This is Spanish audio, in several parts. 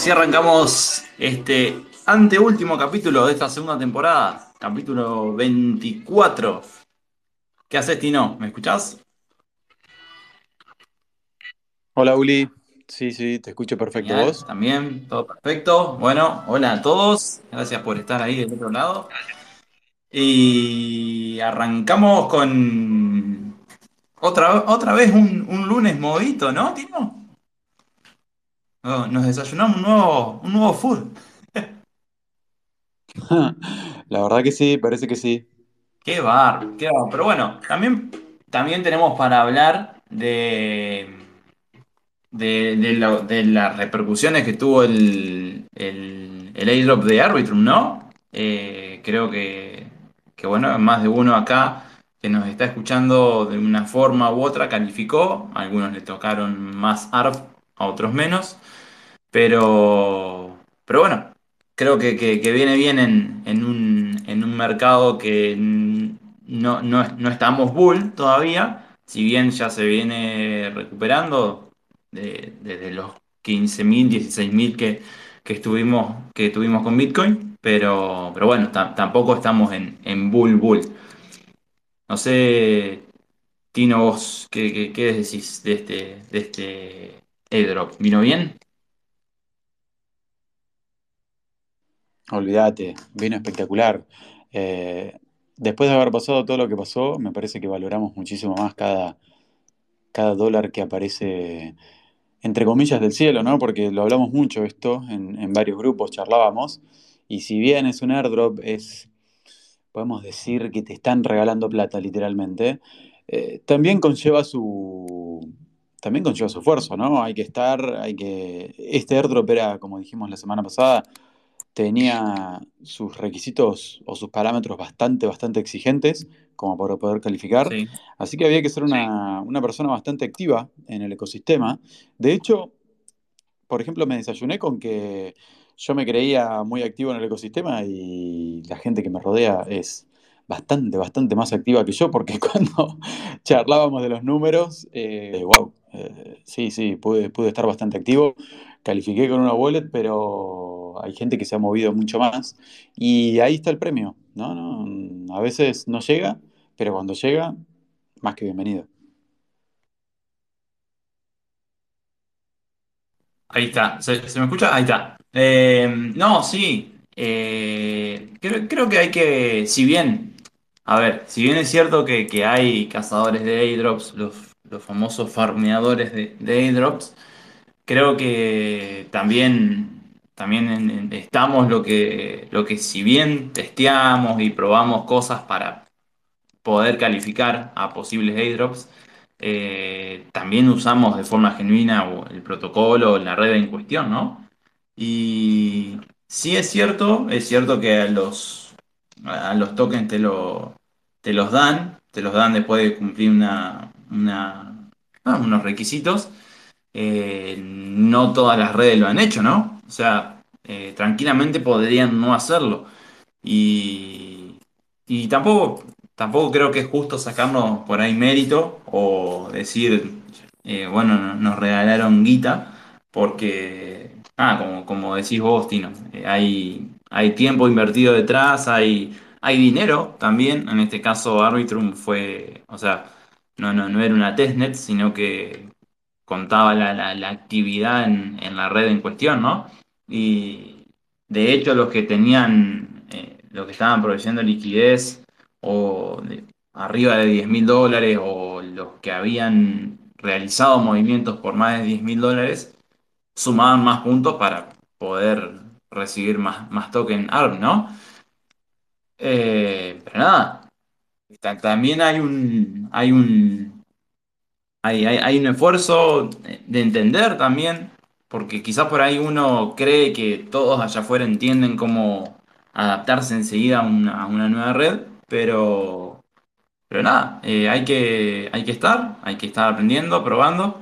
así arrancamos este anteúltimo capítulo de esta segunda temporada, capítulo 24. ¿Qué haces, Tino? ¿Me escuchás? Hola Uli, sí, sí, te escucho perfecto. ¿Vos? también, todo perfecto. Bueno, hola a todos, gracias por estar ahí del otro lado. Y arrancamos con otra, otra vez un, un lunes movidito, ¿no, Tino? Oh, nos desayunamos un nuevo, un nuevo food. La verdad que sí, parece que sí. Qué bar, qué bar. Pero bueno, también, también tenemos para hablar de, de, de lo- de las repercusiones que tuvo el, el, el airdrop de Arbitrum, ¿no? Eh, creo que, que, bueno, más de uno acá que nos está escuchando de una forma u otra calificó. A algunos le tocaron más ARP, a otros menos. Pero, pero bueno, creo que, que- viene bien en, en un, en un mercado que no, no, no estamos bull todavía, si bien ya se viene recuperando de- desde los 15.000, 16.000 que, que estuvimos, que tuvimos con Bitcoin, pero, pero bueno, ta- tampoco estamos en, en bull bull. No sé, Tino, vos, ¿qué, qué, qué decís de este, de este airdrop? ¿Vino bien? Olvídate, vino espectacular. Eh, después de haber pasado todo lo que pasó, me parece que valoramos muchísimo más cada, cada dólar que aparece, entre comillas, del cielo, ¿no? Porque lo hablamos mucho esto en, en varios grupos, charlábamos, y si bien es un airdrop, es, podemos decir que te están regalando plata, literalmente, eh, también conlleva su, también conlleva su esfuerzo, ¿no? Hay que estar, hay que... Este airdrop era, como dijimos la semana pasada, tenía sus requisitos o sus parámetros bastante, bastante exigentes como para poder calificar. Sí. Así que había que ser una, una persona bastante activa en el ecosistema. De hecho, por ejemplo, me desayuné con que yo me creía muy activo en el ecosistema y la gente que me rodea es bastante, bastante más activa que yo, porque cuando charlábamos de los números, eh, wow, eh, sí, sí, pude, pude estar bastante activo. Califiqué con una wallet, pero hay gente que se ha movido mucho más y ahí está el premio, ¿no? No, a veces no llega, pero cuando llega, más que bienvenido. Ahí está. ¿Se, me escucha? Ahí está. Eh, no, sí. Eh, creo, creo que hay que, si bien, a ver, si bien es cierto que, que hay cazadores de airdrops, los, los famosos farmeadores de, de airdrops, creo que también, también estamos lo que, lo que si bien testeamos y probamos cosas para poder calificar a posibles airdrops, eh, también usamos de forma genuina el protocolo o la red en cuestión, ¿no? Y sí es cierto, es cierto que a los, a los tokens te, lo, te los dan, te los dan después de cumplir una, una- ah, unos requisitos. Eh, no todas las redes lo han hecho, ¿no? O sea, eh, tranquilamente podrían no hacerlo. Y, y tampoco, tampoco creo que es justo sacarnos por ahí mérito o decir, eh, bueno, no- nos regalaron guita, porque, ah, como, como decís vos, Tino, hay, hay tiempo invertido detrás, hay, hay dinero también. En este caso, Arbitrum fue, o sea, no, no, no era una testnet, sino que contaba la, la- la actividad en, en la red en cuestión, ¿no? Y de hecho los que tenían, eh, los que estaban proveyendo liquidez o arriba de diez mil dólares o los que habían realizado movimientos por más de diez mil dólares, sumaban más puntos para poder recibir más, más token ARB, ¿no? Eh, pero nada, también hay un, hay un hay, hay, hay un esfuerzo de entender también, porque quizás por ahí uno cree que todos allá afuera entienden cómo adaptarse enseguida a una, a una nueva red, pero, pero nada, eh, hay que, hay que estar, hay que estar aprendiendo, probando,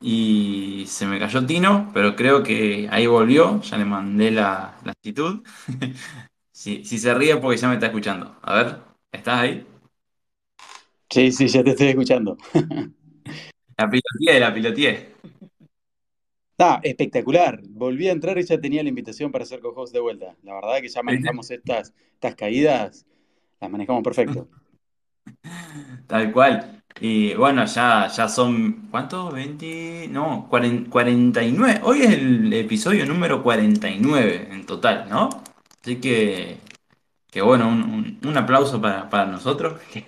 y se me cayó Tino, pero creo que ahí volvió, ya le mandé la, la actitud. Si, si se ríe porque ya me está escuchando. A ver, ¿estás ahí? Sí, sí, ya te estoy escuchando. La piloteé, la piloteé. Ah, espectacular. Volví a entrar y ya tenía la invitación para ser co-host de vuelta. La verdad que ya manejamos estas, estas caídas, las manejamos perfecto. Tal cual. Y bueno, ya, ya son, ¿cuántos? 20, no, 40 49. Hoy es el episodio número 49 en total, ¿no? Así que, que bueno, un, un- aplauso para, para nosotros, que,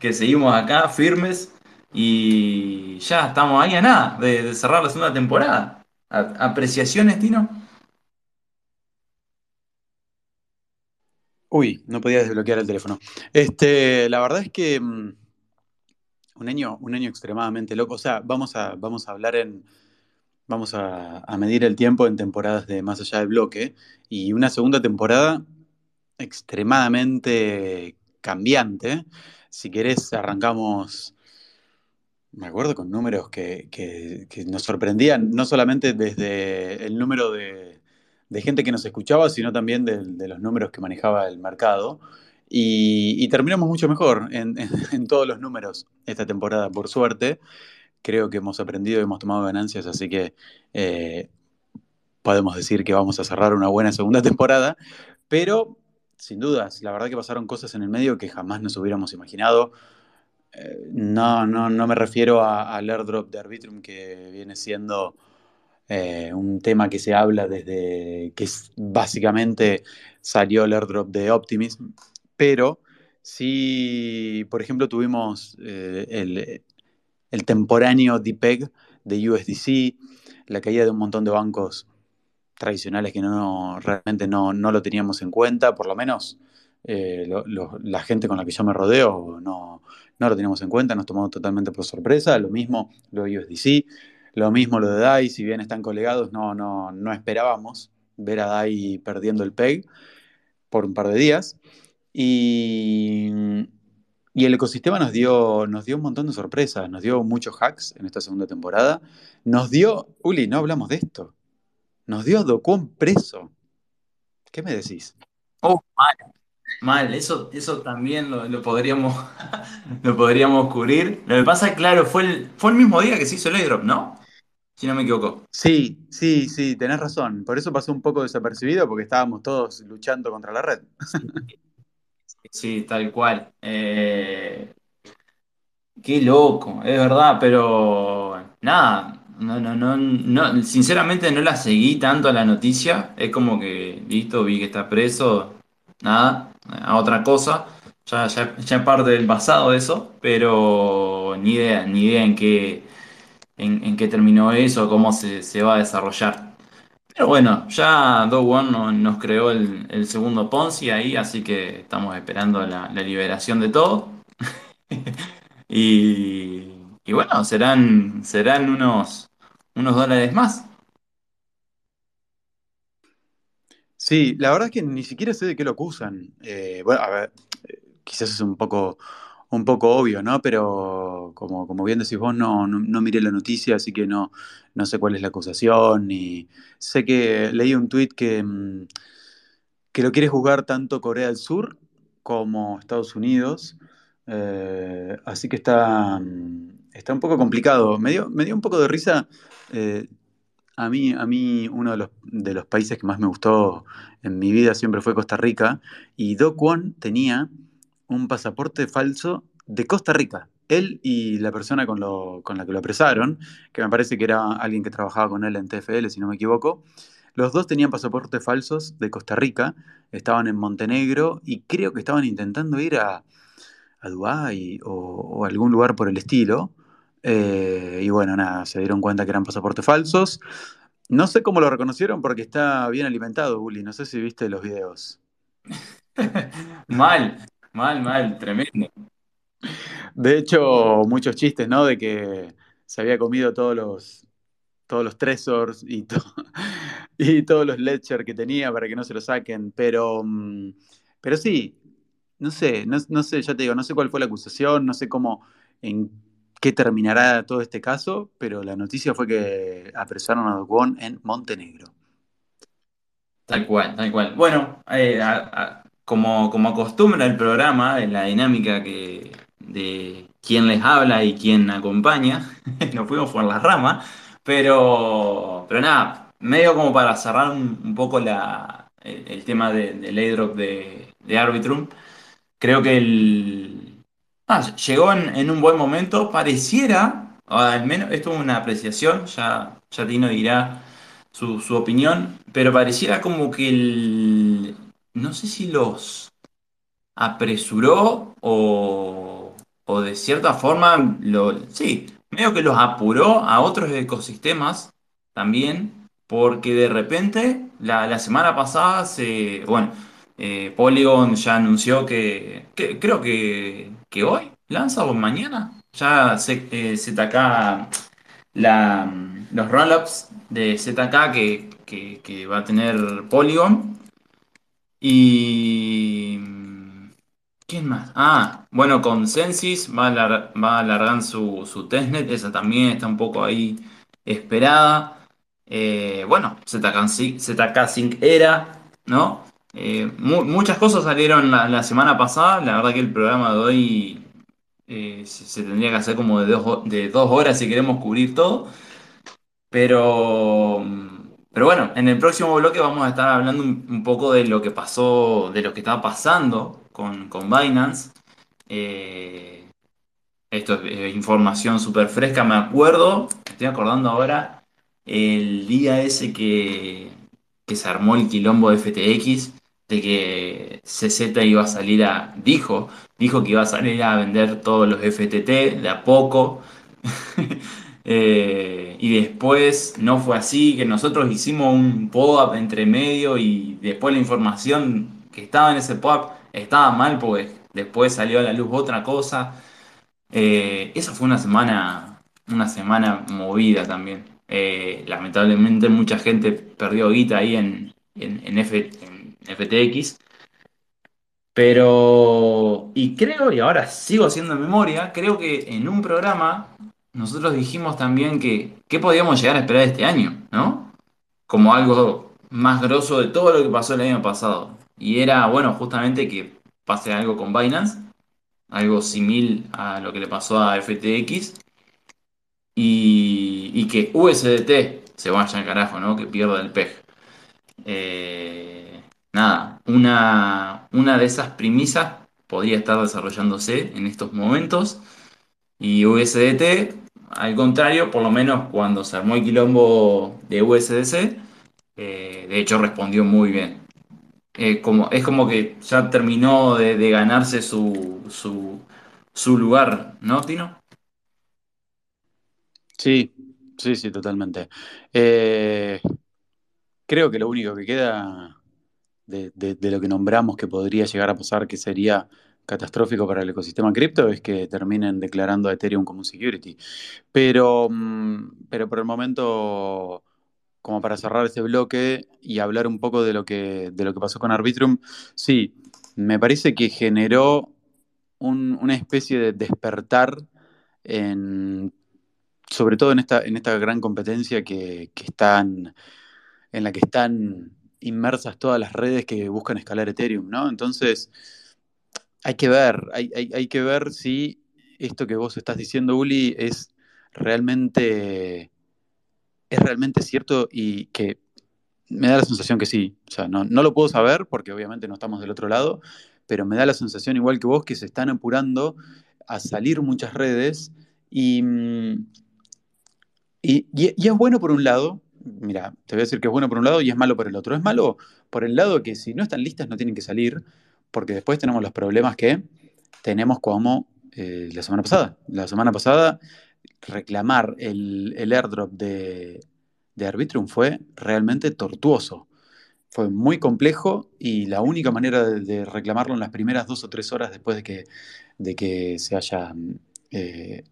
que seguimos acá firmes y ya estamos ahí a nada de, cerrar la segunda temporada. ¿Apreciaciones, Tino? Uy, no podía desbloquear el teléfono. Este, la verdad es que mm, un año, un año extremadamente loco. O sea, vamos a, vamos a hablar en, vamos a, a medir el tiempo en temporadas de más allá del bloque. Y una segunda temporada extremadamente cambiante. Si querés, arrancamos. Me acuerdo con números que, que- nos sorprendían, no solamente desde el número de, de gente que nos escuchaba, sino también de, los números que manejaba el mercado. Y, terminamos mucho mejor en, en- en todos los números esta temporada, por suerte. Creo que hemos aprendido y hemos tomado ganancias, así que eh, podemos decir que vamos a cerrar una buena segunda temporada. Pero, sin dudas, la verdad que pasaron cosas en el medio que jamás nos hubiéramos imaginado. Eh, no, no, no me refiero al airdrop de Arbitrum que viene siendo eh, un tema que se habla desde que es- básicamente salió el airdrop de Optimism, pero Sí, por ejemplo, tuvimos eh, el, el temporáneo DPEG de USDC, la caída de un montón de bancos tradicionales que no, realmente no, no lo teníamos en cuenta, por lo menos eh, la gente con la que yo me rodeo no, no lo teníamos en cuenta, nos tomó totalmente por sorpresa, lo mismo lo de USDC, lo mismo lo de DAI, si bien están colegados, no, no, no esperábamos ver a DAI perdiendo el PEG por un par de días. Y, y el ecosistema nos dio, nos dio un montón de sorpresas, nos dio muchos hacks en esta segunda temporada. Nos dio, Uli, no hablamos de esto, nos dio a Do Kwon preso. ¿Qué me decís? Oh, mal, mal, eso, eso también lo, lo podríamos, lo podríamos cubrir. Lo que pasa, claro, fue el, fue el mismo día que se hizo el airdrop, ¿no? Si no me equivoco. Sí, sí, sí, tenés razón. Por eso pasó un poco desapercibido porque estábamos todos luchando contra la red. Sí, tal cual. Eh, qué loco, es verdad, pero nada, no, no, no, no, sinceramente no la seguí tanto a la noticia. Es como que, listo, vi que está preso, nada, a otra cosa. Ya, ya, ya es parte del pasado eso, pero ni idea, ni idea en qué, en, qué terminó eso, cómo se, se va a desarrollar. Pero bueno, ya Do One no- nos creó el, el segundo Ponzi ahí, así que estamos esperando la, la liberación de todo. Y, y bueno, serán, serán unos, unos dólares más. Sí, la verdad es que ni siquiera sé de qué lo acusan. Eh, bueno, a ver, quizás es un poco, un poco obvio, ¿no? Pero como, como bien decís vos, no, no, miré la noticia, así que no, no sé cuál es la acusación. Ni... Sé que leí un tuit que, mm, que lo quiere jugar tanto Corea del Sur como Estados Unidos. Eh, así que está, mm, está un poco complicado. Me dio, me dio un poco de risa. eh, a mí, a mí uno de los, de los países que más me gustó en mi vida siempre fue Costa Rica. Y Do Kwon tenía un pasaporte falso de Costa Rica. Él y la persona con, lo- con la que lo apresaron, que me parece que era alguien que trabajaba con él en TFL, si no me equivoco, los dos tenían pasaportes falsos de Costa Rica, estaban en Montenegro y creo que estaban intentando ir a, a Dubái o, o algún lugar por el estilo. Eh, y bueno, nada, se dieron cuenta que eran pasaportes falsos. No sé cómo lo reconocieron porque está bien alimentado, Uli. No sé si viste los videos. Mal, mal, mal, tremendo. De hecho, muchos chistes, ¿no? De que se había comido todos los, todos los Trezors y, to- y todos los Ledger que tenía para que no se lo saquen. Pero, mm, pero sí, no sé, no, no sé, ya te digo, no sé cuál fue la acusación, no sé cómo, en qué terminará todo este caso, pero la noticia fue que apresaron a Do Kwon en Montenegro. Tal cual, tal cual. Bueno, eh, como, como acostumbra el programa, en la dinámica que, de quién les habla y quién acompaña, nos fuimos por las ramas, pero, pero nada, medio como para cerrar un, poco el tema de- del airdrop de, de Arbitrum. Creo que el... Ah, llegó en, un buen momento. Pareciera, al menos esto es una apreciación, ya, ya Tino dirá su, su opinión, pero pareciera como que el... No sé si los apresuró o, o de cierta forma, sí, medio que los apuró a otros ecosistemas también, porque de repente la, la semana pasada se, bueno, eh, Polygon ya anunció que, creo que, que hoy lanza o mañana, ya se, eh, ZK, la, los rollups de ZK que, que, va a tener Polygon. Y... ¿Quién más? Ah, bueno, Consensus va a, va a alargar su, su testnet, esa también está un poco ahí esperada. Eh, bueno, ZK ZK Sync era, ¿no? Eh, mu- muchas cosas salieron la, semana pasada, la verdad que el programa de hoy eh, se, tendría que hacer como de dos, de dos horas si queremos cubrir todo. Pero, pero bueno, en el próximo bloque vamos a estar hablando un, poco de lo que pasó, de lo que estaba pasando con, con Binance. Eh, esto es información súper fresca, me acuerdo, estoy acordando ahora, el día ese que, que se armó el quilombo de FTX, de que CZ iba a salir a, dijo, dijo que iba a salir a vender todos los FTT de a poco. Eh, y después no fue así, que nosotros hicimos un pop-up entre medio y después la información que estaba en ese pop-up estaba mal porque después salió a la luz otra cosa. Eh, esa fue una semana, una semana movida también. Eh, lamentablemente mucha gente perdió guita ahí en, en, en, F- FTX. Pero, y creo, y ahora sigo haciendo memoria, creo que en un programa nosotros dijimos también que qué podíamos llegar a esperar este año, ¿no? Como algo más grosso de todo lo que pasó el año pasado. Y era, bueno, justamente que pase algo con Binance, algo similar a lo que le pasó a FTX, y, que USDT se vaya al carajo, ¿no? Que pierda el PEG. Eh, nada, una, una de esas premisas podría estar desarrollándose en estos momentos. Y USDT, al contrario, por lo menos cuando se armó el quilombo de USDC, eh, de hecho respondió muy bien. Eh, como, es como que ya terminó de, ganarse su, su, su lugar, ¿no, Tino? Sí, sí, sí, totalmente. Eh, creo que lo único que queda de, de- lo que nombramos que podría llegar a pasar, que sería catastrófico para el ecosistema cripto, es que terminen declarando a Ethereum como un security. Pero, mm, pero por el momento, como para cerrar este bloque y hablar un poco de lo que, de lo que pasó con Arbitrum, sí, me parece que generó un- una especie de despertar en, sobre todo en esta, en esta gran competencia que, que están, en la que están inmersas todas las redes que buscan escalar Ethereum, ¿no? Entonces, hay que ver, hay, hay- hay que ver si esto que vos estás diciendo, Uli, es realmente, es realmente cierto y que me da la sensación que sí. O sea, no, no lo puedo saber porque obviamente no estamos del otro lado, pero me da la sensación igual que vos que se están apurando a salir muchas redes y, mm, y, y- y es bueno por un lado, mira, te voy a decir que es bueno por un lado y es malo por el otro. Es malo por el lado que si no están listas no tienen que salir, porque después tenemos los problemas que tenemos como eh, la semana pasada. La semana pasada reclamar el, el airdrop de, de Arbitrum fue realmente tortuoso. Fue muy complejo y la única manera de, reclamarlo en las primeras dos o tres horas después de que, de que se haya eh,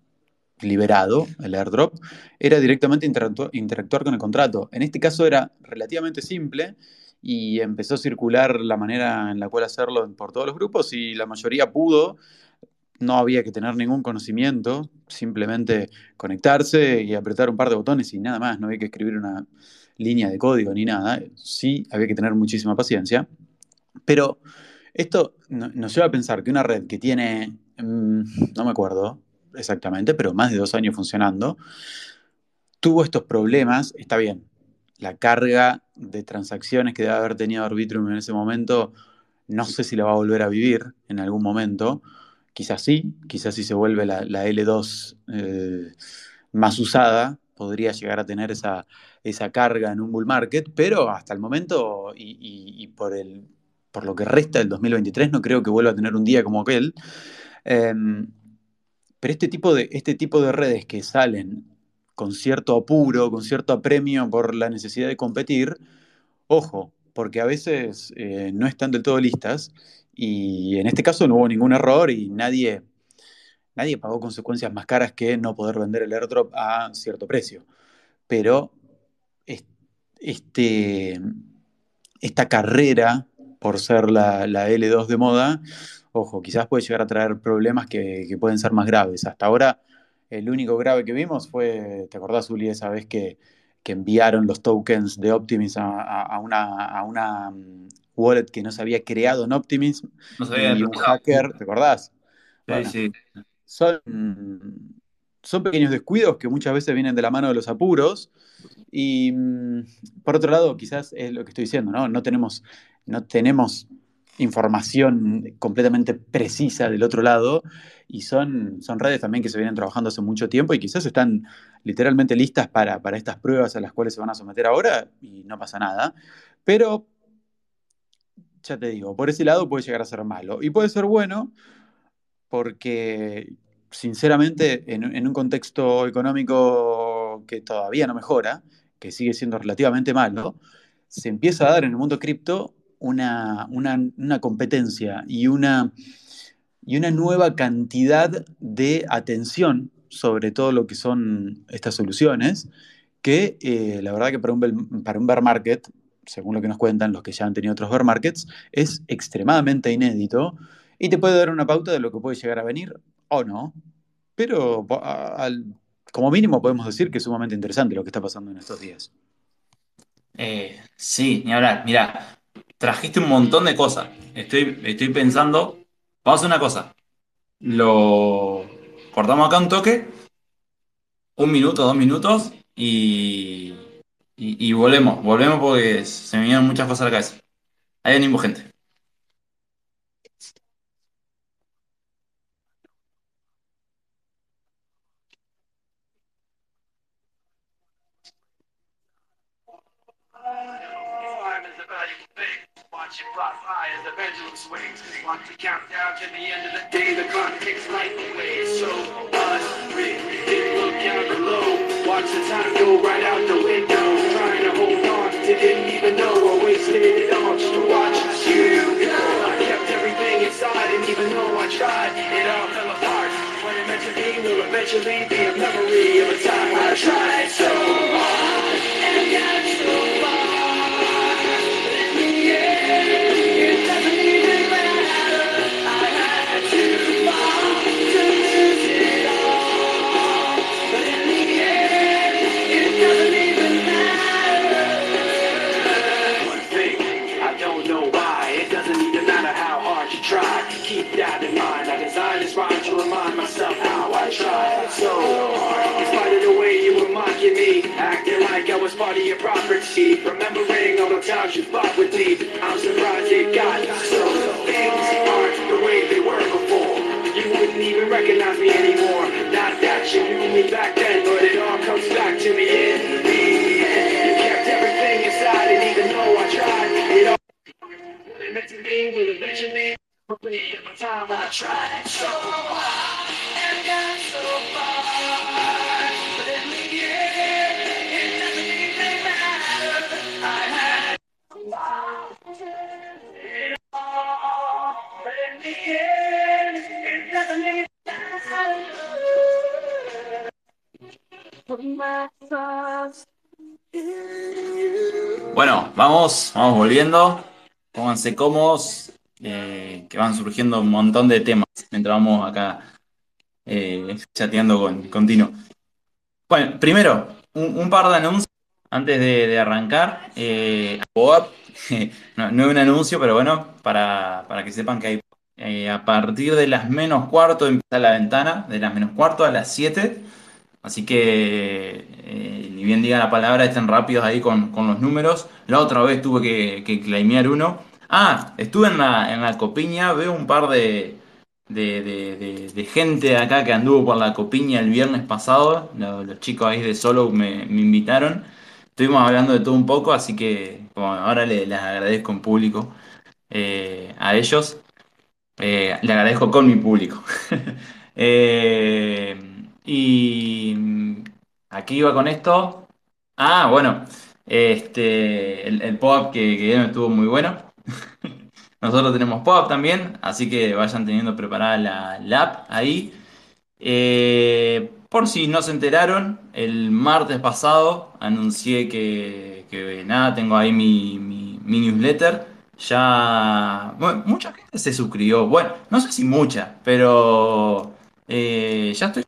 liberado el airdrop era directamente interactu- interactuar con el contrato. En este caso era relativamente simple y empezó a circular la manera en la cual hacerlo por todos los grupos y la mayoría pudo. No había que tener ningún conocimiento, simplemente conectarse y apretar un par de botones y nada más, no había que escribir una línea de código ni nada. Sí, había que tener muchísima paciencia. Pero esto no- nos lleva a pensar que una red que tiene, mm, no me acuerdo exactamente, pero más de dos años funcionando, tuvo estos problemas, está bien, la carga de transacciones que debe haber tenido Arbitrum en ese momento, no sé si la va a volver a vivir en algún momento, quizás sí, quizás si se vuelve la, la L2 eh, más usada, podría llegar a tener esa, esa carga en un bull market, pero hasta el momento y por, el, por lo que resta del 2023 no creo que vuelva a tener un día como aquel. Em, pero este tipo de, este tipo de redes que salen con cierto apuro, con cierto apremio por la necesidad de competir, ojo, porque a veces eh, no están del todo listas y en este caso no hubo ningún error y nadie, nadie pagó consecuencias más caras que no poder vender el airdrop a cierto precio. Pero es- este, esta carrera por ser la, la L2 de moda, ojo, quizás puede llegar a traer problemas que, que pueden ser más graves. Hasta ahora, el único grave que vimos fue, ¿te acordás, Uli, esa vez que, que enviaron los tokens de Optimism a, a- a una, a una mm, wallet que no se había creado en Optimism No sabía y un hacker, ¿te acordás? Sí, Bueno, sí. son, son pequeños descuidos que muchas veces vienen de la mano de los apuros. Y mm, por otro lado, quizás es lo que estoy diciendo, ¿no? No tenemos, no tenemos información completamente precisa del otro lado y son, son redes también que se vienen trabajando hace mucho tiempo y quizás están literalmente listas para, para estas pruebas a las cuales se van a someter ahora y no pasa nada. Pero ya te digo, por ese lado puede llegar a ser malo. Y puede ser bueno porque, sinceramente, en, en un contexto económico que todavía no mejora, que sigue siendo relativamente malo, se empieza a dar en el mundo cripto una, una, competencia y una, y una nueva cantidad de atención sobre todo lo que son estas soluciones, que eh, la verdad que para un, para un bear market, según lo que nos cuentan los que ya han tenido otros bear markets, es extremadamente inédito y te puede dar una pauta de lo que puede llegar a venir o no, pero como mínimo podemos decir que es sumamente interesante lo que está pasando en estos días. Eh, sí, ni hablar. Mira, trajiste un montón de cosas. Estoy, estoy pensando. Vamos a hacer una cosa. Lo cortamos acá un toque, un minuto, dos minutos, y, y, volvemos. Volvemos porque se me vienen muchas cosas a la cabeza. Ahí venimos, gente. Watch it fly as the pendulum swings. Watch it count down to the end of the day. The clock ticks light away. So unreal. Didn't look down below. Watch the time go right out the window. Trying to hold on didn't even know I wasted it all just to watch you go. I kept everything inside, and even though I tried, it all fell apart. When it meant to be will eventually be a memory of a time I tried so tried so hard. In spite of the way you were mocking me, acting like I was part of your property. Remembering all the times you fought with me, I'm surprised it got so. Things aren't the way they were before. You wouldn't even recognize me anymore. Not that you knew me back then, but it all comes back to me in the end. You kept everything inside, and even though I tried, it all meant to be will eventually be the time I tried vamos, vamos volviendo. Pónganse cómodos, eh, que van surgiendo un montón de temas mientras vamos acá eh, chateando con, con Tino. Bueno, primero, un, un par de anuncios antes de, de arrancar. Eh, no, no es un anuncio, pero bueno, para, para que sepan que hay eh, a partir de las menos cuarto empieza la ventana, de las menos cuarto a las 7. Así que, eh, ni bien diga la palabra, estén rápidos ahí con, con los números. La otra vez tuve que, que claimear uno. Ah, estuve en la, en la Copiña, veo un par de, de, gente acá que anduvo por la Copiña el viernes pasado. Lo- Los, chicos ahí de Solo me, me invitaron. Estuvimos hablando de todo un poco, así que ahora le- les agradezco en público eh, a ellos. Eh, le agradezco con mi público. Eh, y mm, aquí iba con esto. Ah, bueno, este, el, pop que, que estuvo muy bueno. Nosotros tenemos pop también, así que vayan teniendo preparada la, la app ahí. Eh, por si no se enteraron, el martes pasado anuncié que, nada, tengo ahí mi, newsletter. Ya, mucha gente se suscribió. Bueno, no sé si mucha, pero eh, ya estoy.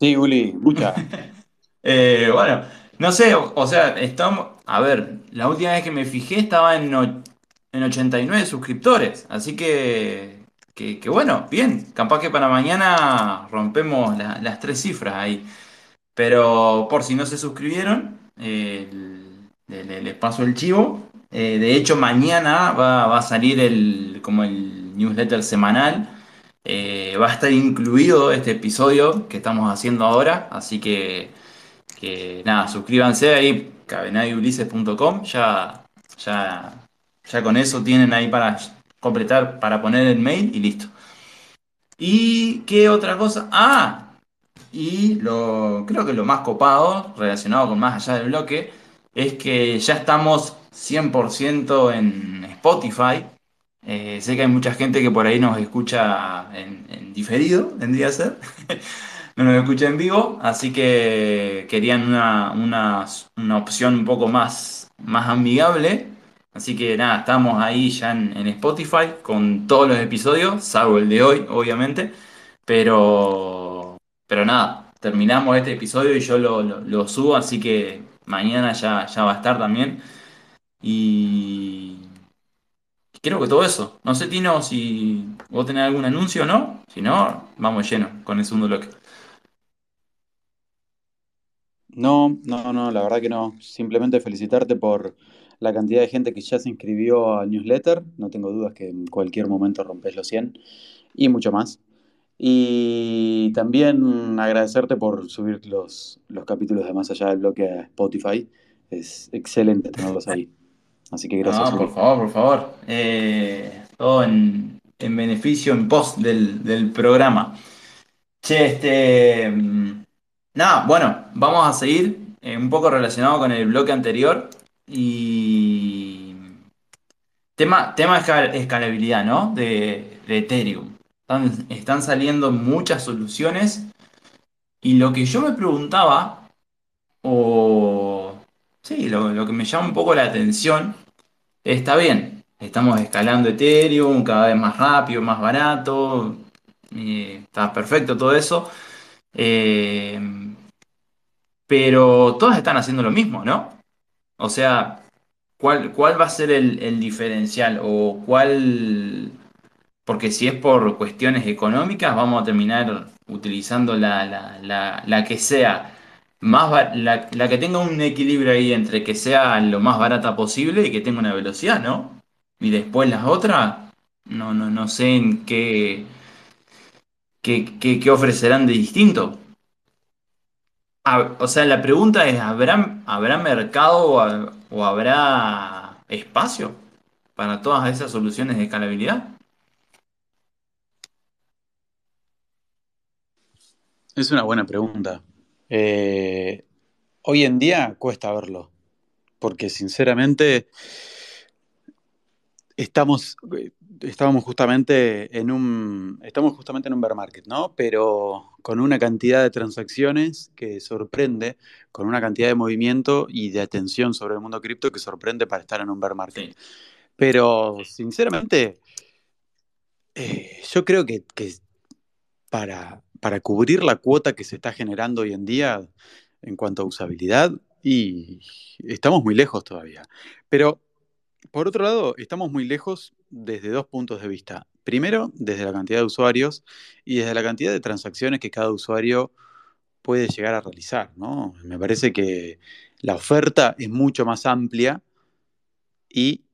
Sí, Uli, mucha. Eh, bueno, no sé, o, sea, estamos. A ver, la última vez que me fijé estaba en, o- en 89 suscriptores. Así que, que, bueno, bien. Capaz que para mañana rompemos la- las tres cifras ahí. Pero por si no se suscribieron, le- le- les paso el chivo. Eh, de hecho, mañana va, va a salir el, como el newsletter semanal. Eh, va a estar incluido este episodio que estamos haciendo ahora. Así que, nada, suscríbanse ahí, cabenadiulises.com. Ya, ya Ya con eso tienen ahí para completar, para poner el mail y listo. ¿Y qué otra cosa? Ah, y lo, creo que lo más copado, relacionado con más allá del bloque, es que ya estamos 100% en Spotify. Eh, sé que hay mucha gente que por ahí nos escucha en, en diferido, tendría que ser. no nos escucha en vivo, así que querían una, una, una opción un poco más, más amigable. Así que nada, estamos ahí ya en, Spotify con todos los episodios, salvo el de hoy, obviamente. Pero, pero nada, terminamos este episodio y yo lo, lo- lo subo, así que mañana ya, ya va a estar también. Y creo que todo eso. No sé, Tino, si vos tenés algún anuncio o no. Si no, vamos lleno con el segundo bloque. No, no, no, la verdad que no. Simplemente felicitarte por la cantidad de gente que ya se inscribió al newsletter. No tengo dudas que en cualquier momento rompes los 100 y mucho más. Y también agradecerte por subir los, los capítulos de Más Allá del Bloque a Spotify. Es excelente tenerlos ahí. Así que gracias. No, por favor, por favor. Eh, todo en, en beneficio, en pos del, del programa. Che, este. mm, Nada, bueno, vamos a seguir eh, un poco relacionado con el bloque anterior. Y. Tema, tema de escal- escalabilidad, ¿no? De, de Ethereum. Están, están saliendo muchas soluciones. Y lo que yo me preguntaba, o. Sí, lo, lo que me llama un poco la atención. Está bien, estamos escalando Ethereum cada vez más rápido, más barato, está perfecto todo eso, eh, pero todas están haciendo lo mismo, ¿no? O sea, ¿cuál, cuál va a ser el, el diferencial o cuál, porque si es por cuestiones económicas, vamos a terminar utilizando la, la- la- la que sea más la, la que tenga un equilibrio ahí entre que sea lo más barata posible y que tenga una velocidad, ¿no? Y después las otras, no, no, no sé en qué, qué, qué- qué ofrecerán de distinto. O sea, la pregunta es, ¿habrá, habrá mercado o, o habrá espacio para todas esas soluciones de escalabilidad? Es una buena pregunta. Eh, hoy en día cuesta verlo, porque sinceramente estamos, estábamos justamente en un, estamos justamente en un bear market, ¿no? Pero con una cantidad de transacciones que sorprende, con una cantidad de movimiento y de atención sobre el mundo cripto que sorprende para estar en un bear market. Sí. Pero sinceramente, eh, yo creo que, que para, para cubrir la cuota que se está generando hoy en día en cuanto a usabilidad, y estamos muy lejos todavía. Pero por otro lado, estamos muy lejos desde dos puntos de vista. Primero, desde la cantidad de usuarios y desde la cantidad de transacciones que cada usuario puede llegar a realizar, ¿no? Me parece que la oferta es mucho más amplia y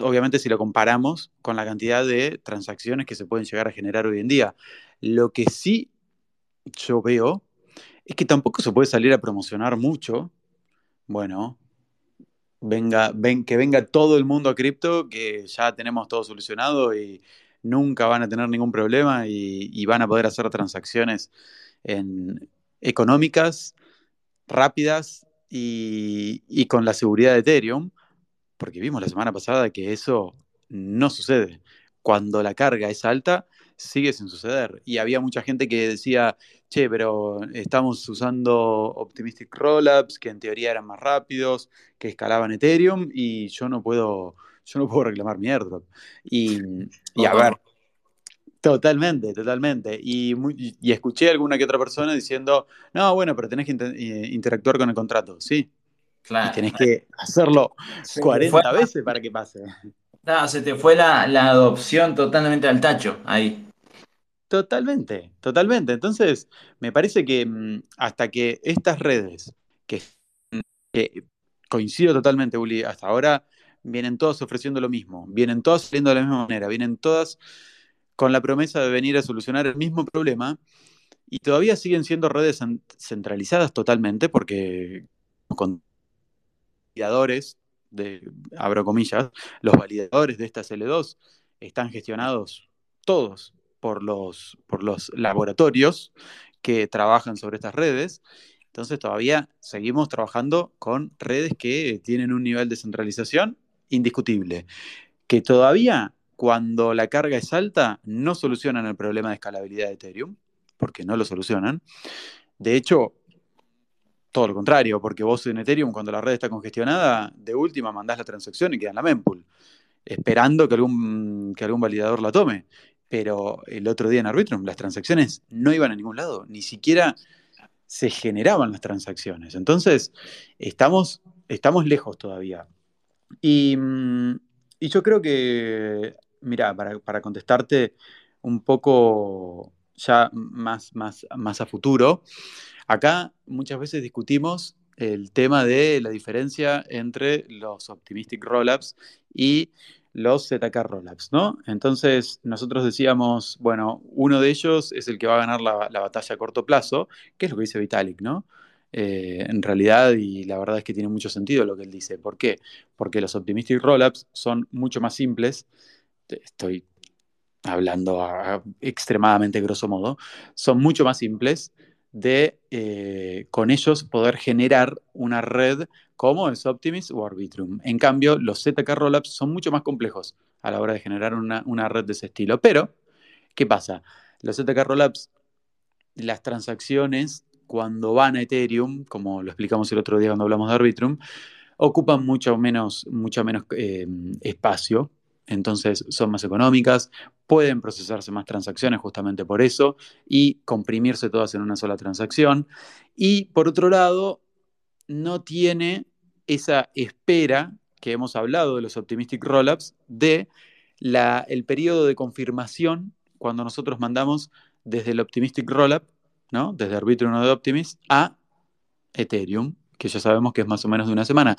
obviamente si lo comparamos con la cantidad de transacciones que se pueden llegar a generar hoy en día. Lo que sí yo veo es que tampoco se puede salir a promocionar mucho. Bueno, venga, ven, que venga todo el mundo a cripto, que ya tenemos todo solucionado y nunca van a tener ningún problema y, van a poder hacer transacciones en, económicas, rápidas y con la seguridad de Ethereum, porque vimos la semana pasada que eso no sucede. Cuando la carga es alta, sigue sin suceder. Y había mucha gente que decía, che, pero estamos usando Optimistic Rollups, que en teoría eran más rápidos, que escalaban Ethereum, y yo no puedo, yo no puedo reclamar mi airdrop. Y, y a ver, totalmente, totalmente. Y, muy- y escuché a alguna que otra persona diciendo, no, bueno, pero tenés que inter- eh, interactuar con el contrato, sí. Y Claro. tenés que hacerlo Se te 40 fue, veces para que pase. ah, se te fue la, la adopción totalmente al tacho ahí. Totalmente, totalmente. Entonces, me parece que mm, hasta que estas redes, que, coincido totalmente, Uli, hasta ahora vienen todas ofreciendo lo mismo, vienen todas saliendo de la misma manera, vienen todas con la promesa de venir a solucionar el mismo problema y todavía siguen siendo redes cen- centralizadas totalmente porque con creadores de, abro comillas, los validadores de estas L2 están gestionados todos por los, por los laboratorios que trabajan sobre estas redes. Entonces todavía seguimos trabajando con redes que tienen un nivel de centralización indiscutible, que todavía cuando la carga es alta no solucionan el problema de escalabilidad de Ethereum, porque no lo solucionan. De hecho, todo lo contrario, porque vos en Ethereum, cuando la red está congestionada, de última mandás la transacción y queda en la mempool, esperando que algún, que algún validador la tome. Pero el otro día en Arbitrum las transacciones no iban a ningún lado, ni siquiera se generaban las transacciones. Entonces, estamos, estamos lejos todavía. Y, y yo creo que, mira, para, para, contestarte un poco ya más, más, más a futuro, Acá muchas veces discutimos el tema de la diferencia entre los optimistic rollups y los ZK rollups, ¿no? Entonces nosotros decíamos, bueno, uno de ellos es el que va a ganar la, la batalla a corto plazo, que es lo que dice Vitalik, ¿no? Eh, en realidad, y la verdad es que tiene mucho sentido lo que él dice. ¿Por qué? Porque los optimistic rollups son mucho más simples. Estoy hablando a, extremadamente grosso modo. Son mucho más simples de eh, con ellos poder generar una red como es Optimis o Arbitrum. En cambio, los ZK Rollups son mucho más complejos a la hora de generar una, una red de ese estilo. Pero, ¿qué pasa? Los ZK Rollups, las transacciones, cuando van a Ethereum, como lo explicamos el otro día cuando hablamos de Arbitrum, ocupan mucho menos, mucho menos eh, espacio entonces son más económicas, pueden procesarse más transacciones justamente por eso y comprimirse todas en una sola transacción. Y por otro lado, no tiene esa espera que hemos hablado de los optimistic rollups de la, el periodo de confirmación cuando nosotros mandamos desde el optimistic rollup, ¿no? desde Arbitrum de Optimist a Ethereum, que ya sabemos que es más o menos de una semana.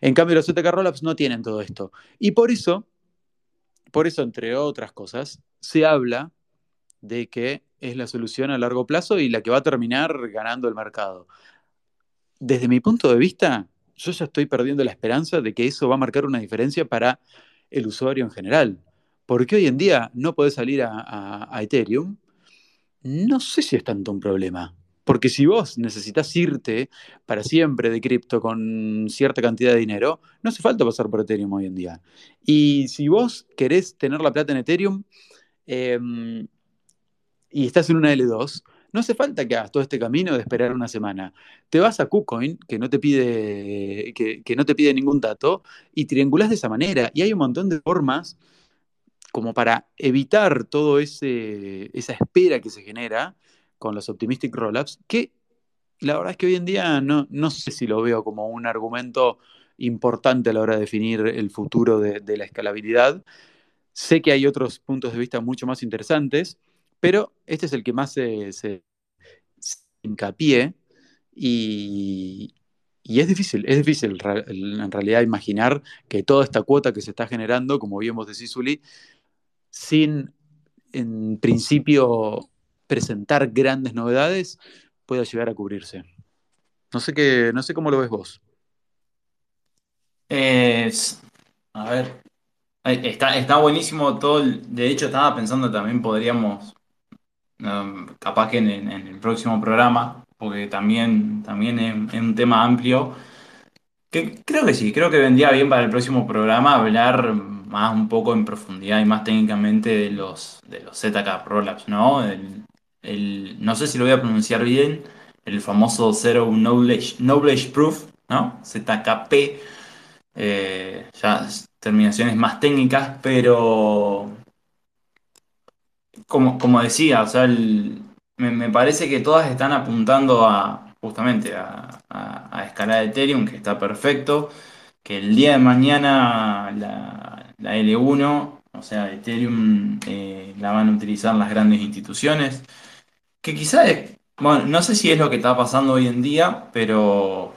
En cambio, los ZK rollups no tienen todo esto. Y por eso por eso, entre otras cosas, se habla de que es la solución a largo plazo y la que va a terminar ganando el mercado. Desde mi punto de vista, yo ya estoy perdiendo la esperanza de que eso va a marcar una diferencia para el usuario en general. Porque hoy en día no podés salir a, a Ethereum. No sé si es tanto un problema. Porque si vos necesitas irte para siempre de cripto con cierta cantidad de dinero, no hace falta pasar por Ethereum hoy en día. Y si vos querés tener la plata en Ethereum em, y estás en una L2, no hace falta que hagas todo este camino de esperar una semana. Te vas a KuCoin, que no te pide, que, que no te pide ningún dato, y triangulás de esa manera. Y hay un montón de formas como para evitar toda esa espera que se genera con los optimistic rollups, que la verdad es que hoy en día no, no sé si lo veo como un argumento importante a la hora de definir el futuro de, la escalabilidad. Sé que hay otros puntos de vista mucho más interesantes, pero este es el que más se, se, hincapié y, y, es difícil, es difícil en realidad imaginar que toda esta cuota que se está generando, como bien vos decís, sin en principio presentar grandes novedades, pueda llegar a cubrirse. No sé qué, no sé cómo lo ves vos. Es, a ver, está, está buenísimo todo. El, de hecho, estaba pensando también podríamos, um, capaz que en, el próximo programa, porque también, también es, un tema amplio, que creo que sí, creo que vendría bien para el próximo programa hablar más un poco en profundidad y más técnicamente de los, de los ZK Rollups, ¿no? El, no sé si lo voy a pronunciar bien, el famoso Zero Knowledge, knowledge Proof, ¿no? ZKP, eh, ya terminaciones más técnicas, pero como, como decía, o sea, me, me, parece que todas están apuntando a justamente a, a, a, escalar Ethereum, que está perfecto, que el día de mañana la, la L1, o sea, Ethereum eh, la van a utilizar las grandes instituciones que quizás, bueno, no sé si es lo que está pasando hoy en día, pero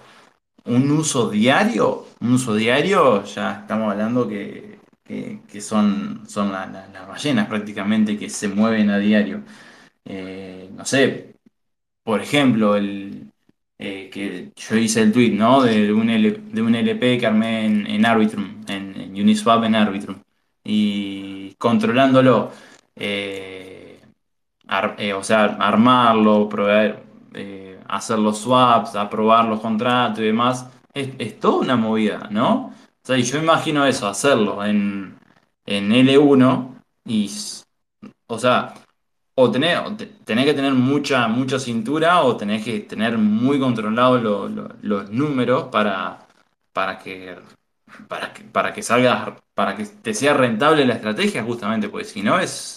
un uso diario, un uso diario, ya estamos hablando que, que, son, son las la, la ballenas prácticamente que se mueven a diario. Eh, no sé, por ejemplo, el, eh, que yo hice el tweet, ¿no? De, un, L- de un LP que armé en, en Arbitrum, en, en Uniswap en Arbitrum. Y controlándolo, eh, eh, o sea, armarlo, proveer, eh, hacer los swaps, aprobar los contratos y demás, es, es toda una movida, ¿no? O sea, y yo imagino eso, hacerlo en, en L1 y, o sea, o tenés, o que tener mucha, mucha cintura o tenés que tener muy controlados lo- los números para, para que, para que, para que salgas, para que te sea rentable la estrategia, justamente, porque si no es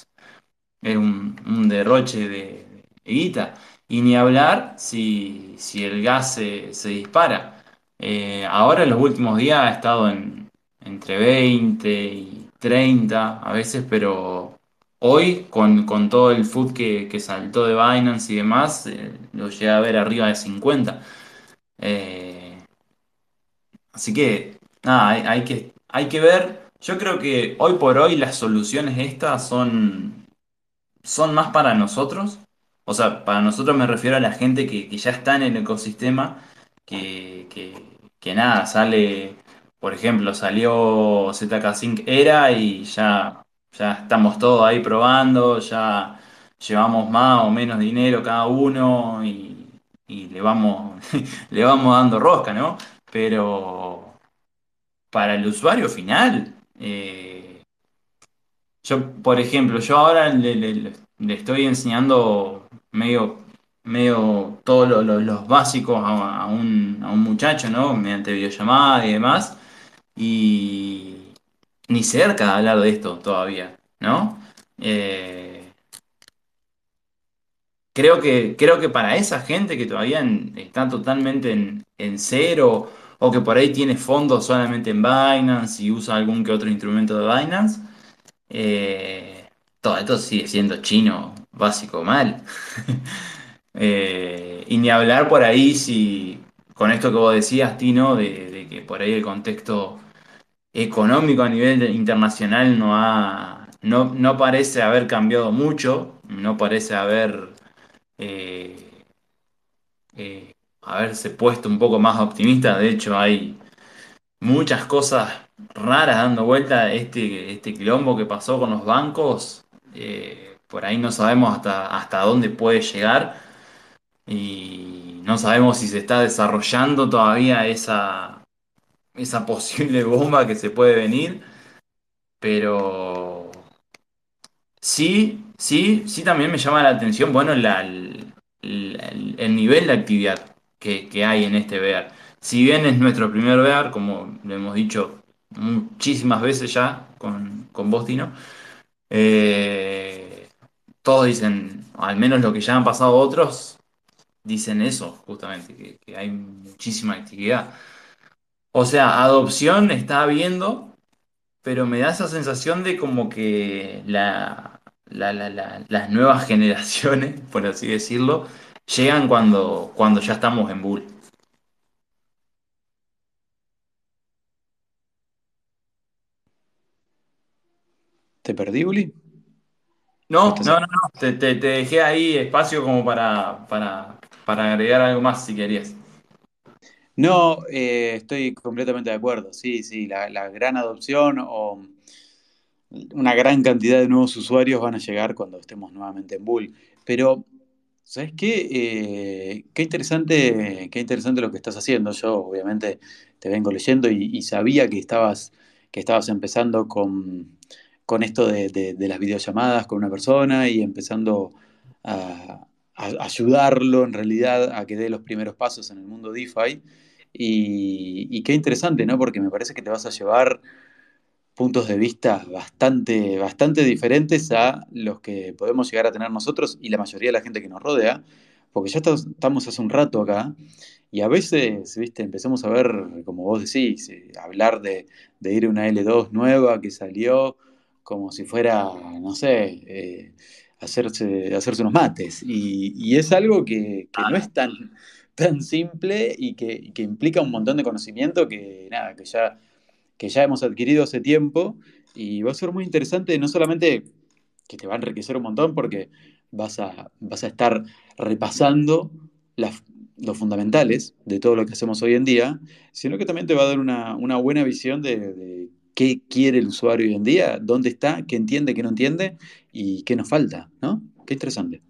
es un, un derroche de, de guita. Y ni hablar si, si el gas se, se dispara. Eh, ahora en los últimos días ha estado en, entre 20 y 30 a veces, pero hoy con, con todo el food que, que saltó de Binance y demás, eh, lo llegué a ver arriba de 50. Eh, así que nada, hay, que, hay que ver. Yo creo que hoy por hoy las soluciones estas son son más para nosotros. O sea, para nosotros me refiero a la gente que, que ya está en el ecosistema, que, que, nada, sale, por ejemplo, salió ZK Sync Era y ya, ya estamos todos ahí probando, ya llevamos más o menos dinero cada uno y, y le vamos, le vamos dando rosca, ¿no? Pero para el usuario final, eh, yo, por ejemplo, yo ahora le, le- estoy enseñando medio, medio todos lo- lo- los básicos a, un, a un muchacho, ¿no? Mediante videollamada y demás. Y ni cerca de hablar de esto todavía, ¿no? Eh, creo que, creo que para esa gente que todavía está totalmente en, en cero o que por ahí tiene fondos solamente en Binance y usa algún que otro instrumento de Binance, eh, todo esto sigue siendo chino básico mal. Eh, y ni hablar por ahí si, con esto que vos decías, Tino, de, que por ahí el contexto económico a nivel internacional no ha, no, no parece haber cambiado mucho, no parece haber, eh, haberse puesto un poco más optimista. De hecho, hay muchas cosas raras dando vuelta. Este, este quilombo que pasó con los bancos, eh, por ahí no sabemos hasta, hasta dónde puede llegar y no sabemos si se está desarrollando todavía esa, esa posible bomba que se puede venir, pero sí, sí, sí también me llama la atención, bueno, la- el, el- el nivel de actividad que, que hay en este VR. Si bien es nuestro primer VR, como lo hemos dicho muchísimas veces ya con, con vos, Tino, eh, todos dicen, al menos lo que ya han pasado otros, dicen eso, justamente, que, hay muchísima actividad. O sea, adopción está habiendo, pero me da esa sensación de como que la- la- la- las nuevas generaciones, por así decirlo, llegan cuando, cuando ya estamos en bull. ¿Te perdí, Uli? ¿O No, no, no, no. Te, te- te dejé ahí espacio como para, para, para agregar algo más si querías. No, eh, estoy completamente de acuerdo. Sí, sí, la, la gran adopción o una gran cantidad de nuevos usuarios van a llegar cuando estemos nuevamente en Bull. Pero, ¿sabes qué? Eh, qué interesante, qué interesante lo que estás haciendo. Yo, obviamente, te vengo leyendo y, y sabía que estabas, que estabas empezando con, con esto de, las videollamadas con una persona y empezando a, ayudarlo en realidad a que dé los primeros pasos en el mundo DeFi. Y, qué interesante, ¿no? Porque me parece que te vas a llevar puntos de vista bastante, bastante diferentes a los que podemos llegar a tener nosotros y la mayoría de la gente que nos rodea, porque ya estamos hace un rato acá y a veces, viste, empezamos a ver, como vos decís, eh, hablar de, de ir a una L2 nueva que salió como si fuera, no sé, eh, hacerse, hacerse unos mates. Y, y es algo que, que no es tan, tan simple y que, y que implica un montón de conocimiento que, nada, que ya que ya hemos adquirido hace tiempo y va a ser muy interesante, no solamente que te va a enriquecer un montón porque vas a, vas a estar repasando las, los fundamentales de todo lo que hacemos hoy en día, sino que también te va a dar una, una buena visión de, de, qué quiere el usuario hoy en día, dónde está, qué entiende, qué no entiende y qué nos falta, ¿no? Qué interesante.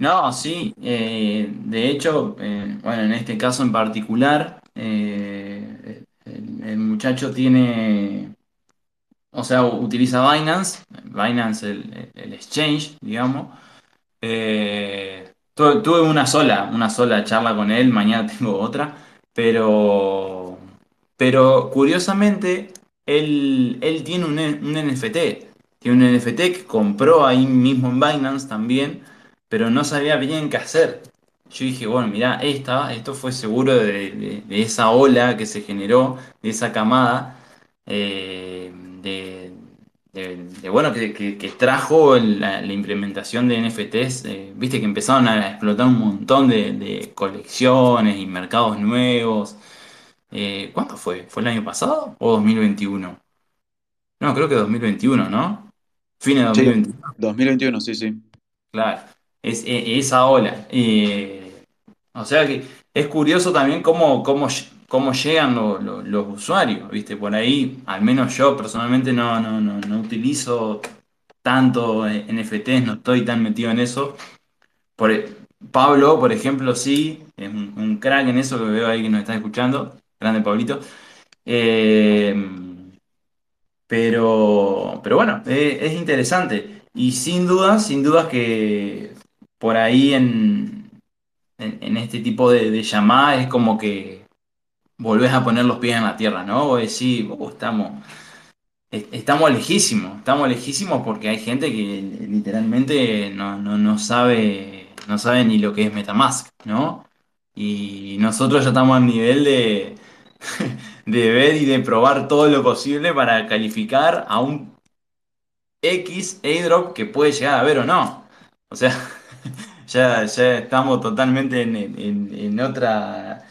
No, sí, eh, de hecho, eh, bueno, en este caso en particular, eh, el, muchacho tiene, o sea, utiliza Binance, Binance el, exchange, digamos. Tuve una sola, una sola charla con él, mañana tengo otra, pero, pero curiosamente él, tiene un, NFT, tiene un NFT que compró ahí mismo en Binance también, pero no sabía bien qué hacer. Yo dije, bueno, mirá, esta, esto fue seguro de, esa ola que se generó, de esa camada, eh, de, bueno, que, trajo la, implementación de NFTs, eh, viste que empezaron a explotar un montón de colecciones y mercados nuevos. Eh, ¿cuánto fue? ¿Fue el año pasado o 2021? No, creo que 2021, ¿no? Fines de Sí, 2021. 2021, sí, sí. Claro, es, e- esa ola. Eh, o sea que es curioso también cómo, cómo, ll- cómo llegan lo- lo- los usuarios, ¿viste? Por ahí, al menos yo personalmente no, no, no, no utilizo tanto eh, NFTs, no estoy tan metido en eso. Por, e- Pablo, por ejemplo, sí, es un, un crack en eso que veo ahí que nos está escuchando. Grande Pablito. Eh, pero, pero bueno, eh, es interesante. Y sin dudas, sin dudas que por ahí en, en, este tipo de, llamadas es como que volvés a poner los pies en la tierra, ¿no? Vos decís, "Oh, estamos, est- estamos lejísimos, estamos lejísimos porque hay gente que literalmente no, no, no sabe, no sabe ni lo que es MetaMask, ¿no? Y nosotros ya estamos al nivel de, de ver y de probar todo lo posible para calificar a un X airdrop que puede llegar a ver o no. O sea, ya, estamos totalmente en, otra,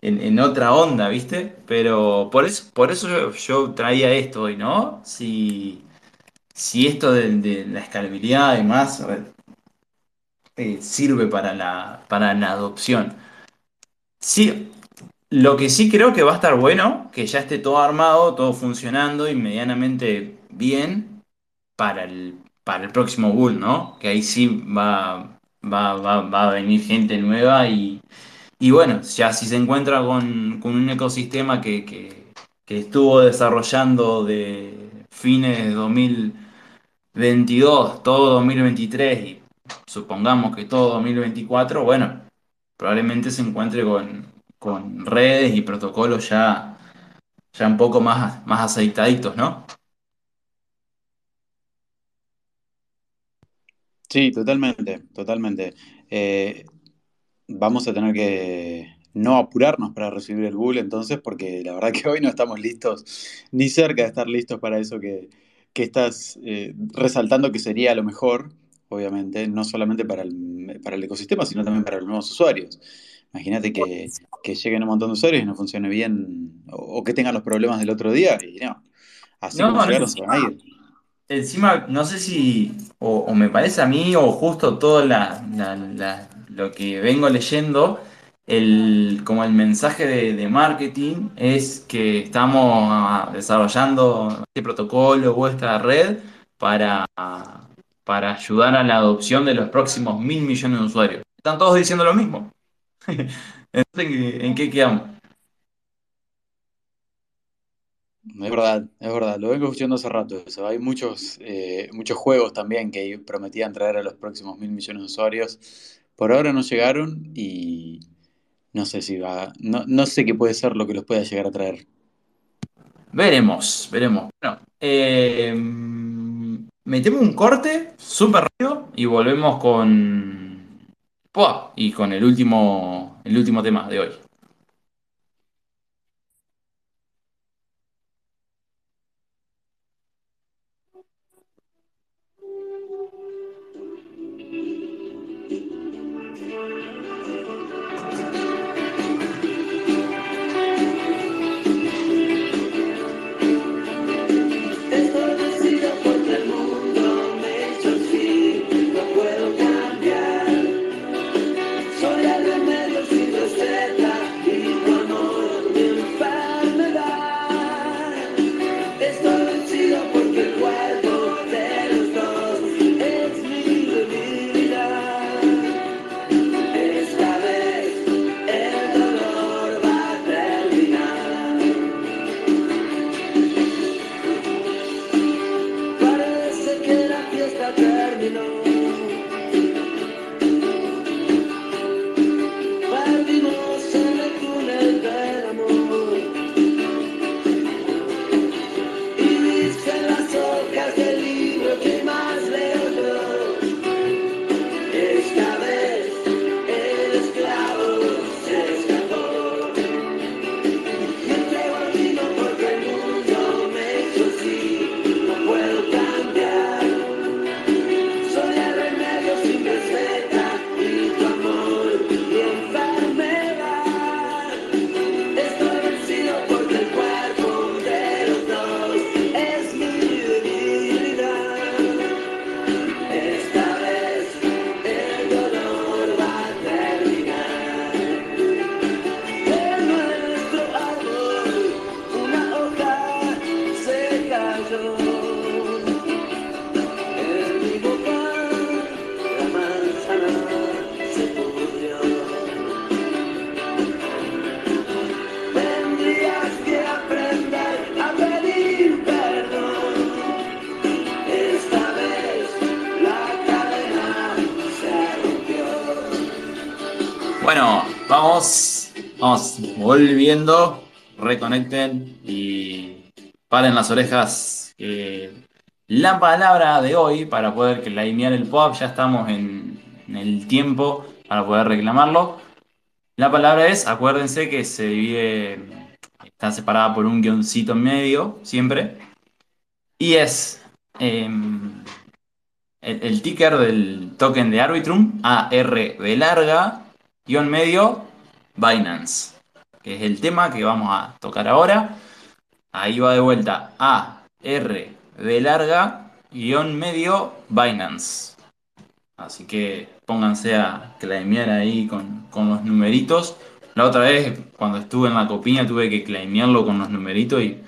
en, otra onda, ¿viste? Pero por eso, por eso yo, traía esto hoy, ¿no? Si, si esto de, la escalabilidad y más eh, sirve para la, para la adopción. Sí, lo que sí creo que va a estar bueno, que ya esté todo armado, todo funcionando y medianamente bien para el, para el próximo Bull, ¿no? Que ahí sí va, va, va, va a venir gente nueva y, y bueno, ya si se encuentra con, con un ecosistema que, que, que estuvo desarrollando de fines de 2022, todo 2023 y supongamos que todo 2024, bueno, probablemente se encuentre con, con redes y protocolos ya, ya un poco más, más aceitaditos, ¿no? Sí, totalmente, totalmente. Eh, vamos a tener que no apurarnos para recibir el bull entonces, porque la verdad que hoy no estamos listos, ni cerca de estar listos para eso que, que estás eh, resaltando que sería lo mejor, obviamente, no solamente para el, para el ecosistema, sino también para los nuevos usuarios. Imagínate que, que lleguen un montón de usuarios y no funcione bien, o, o que tengan los problemas del otro día, y no, así No, como llegaron se van a ir. Encima, no sé si, o, o me parece a mí, o justo todo la, la- la- lo que vengo leyendo, el, como el mensaje de, de marketing es que estamos ah, desarrollando este protocolo, vuestra red, para, para ayudar a la adopción de los próximos mil millones de usuarios. Están todos diciendo lo mismo. Entonces, ¿en, qué quedamos? Es verdad, es verdad, lo vengo escuchando hace rato eso. Hay muchos, eh, muchos juegos también que prometían traer a los próximos mil millones de usuarios. Por ahora no llegaron y no sé si va, no, no sé qué puede ser lo que los pueda llegar a traer. Veremos, veremos. Bueno, eh, metemos un corte súper rápido y volvemos con. Pua, y con el último, el último tema de hoy. Volviendo, reconecten y paren las orejas. la palabra de hoy, para poder claimear el pop, ya estamos en, el tiempo para poder reclamarlo. La palabra es, acuérdense que se divide, está separada por un guioncito en medio, siempre. Y es em, el, el ticker del token de Arbitrum, ARB larga, guion medio, Binance, que es el tema que vamos a tocar ahora. Ahí va de vuelta A, R, B larga, guion medio, Binance. Así que pónganse a claimear ahí con, con los numeritos. La otra vez, cuando estuve en la copiña, tuve que claimearlo con los numeritos y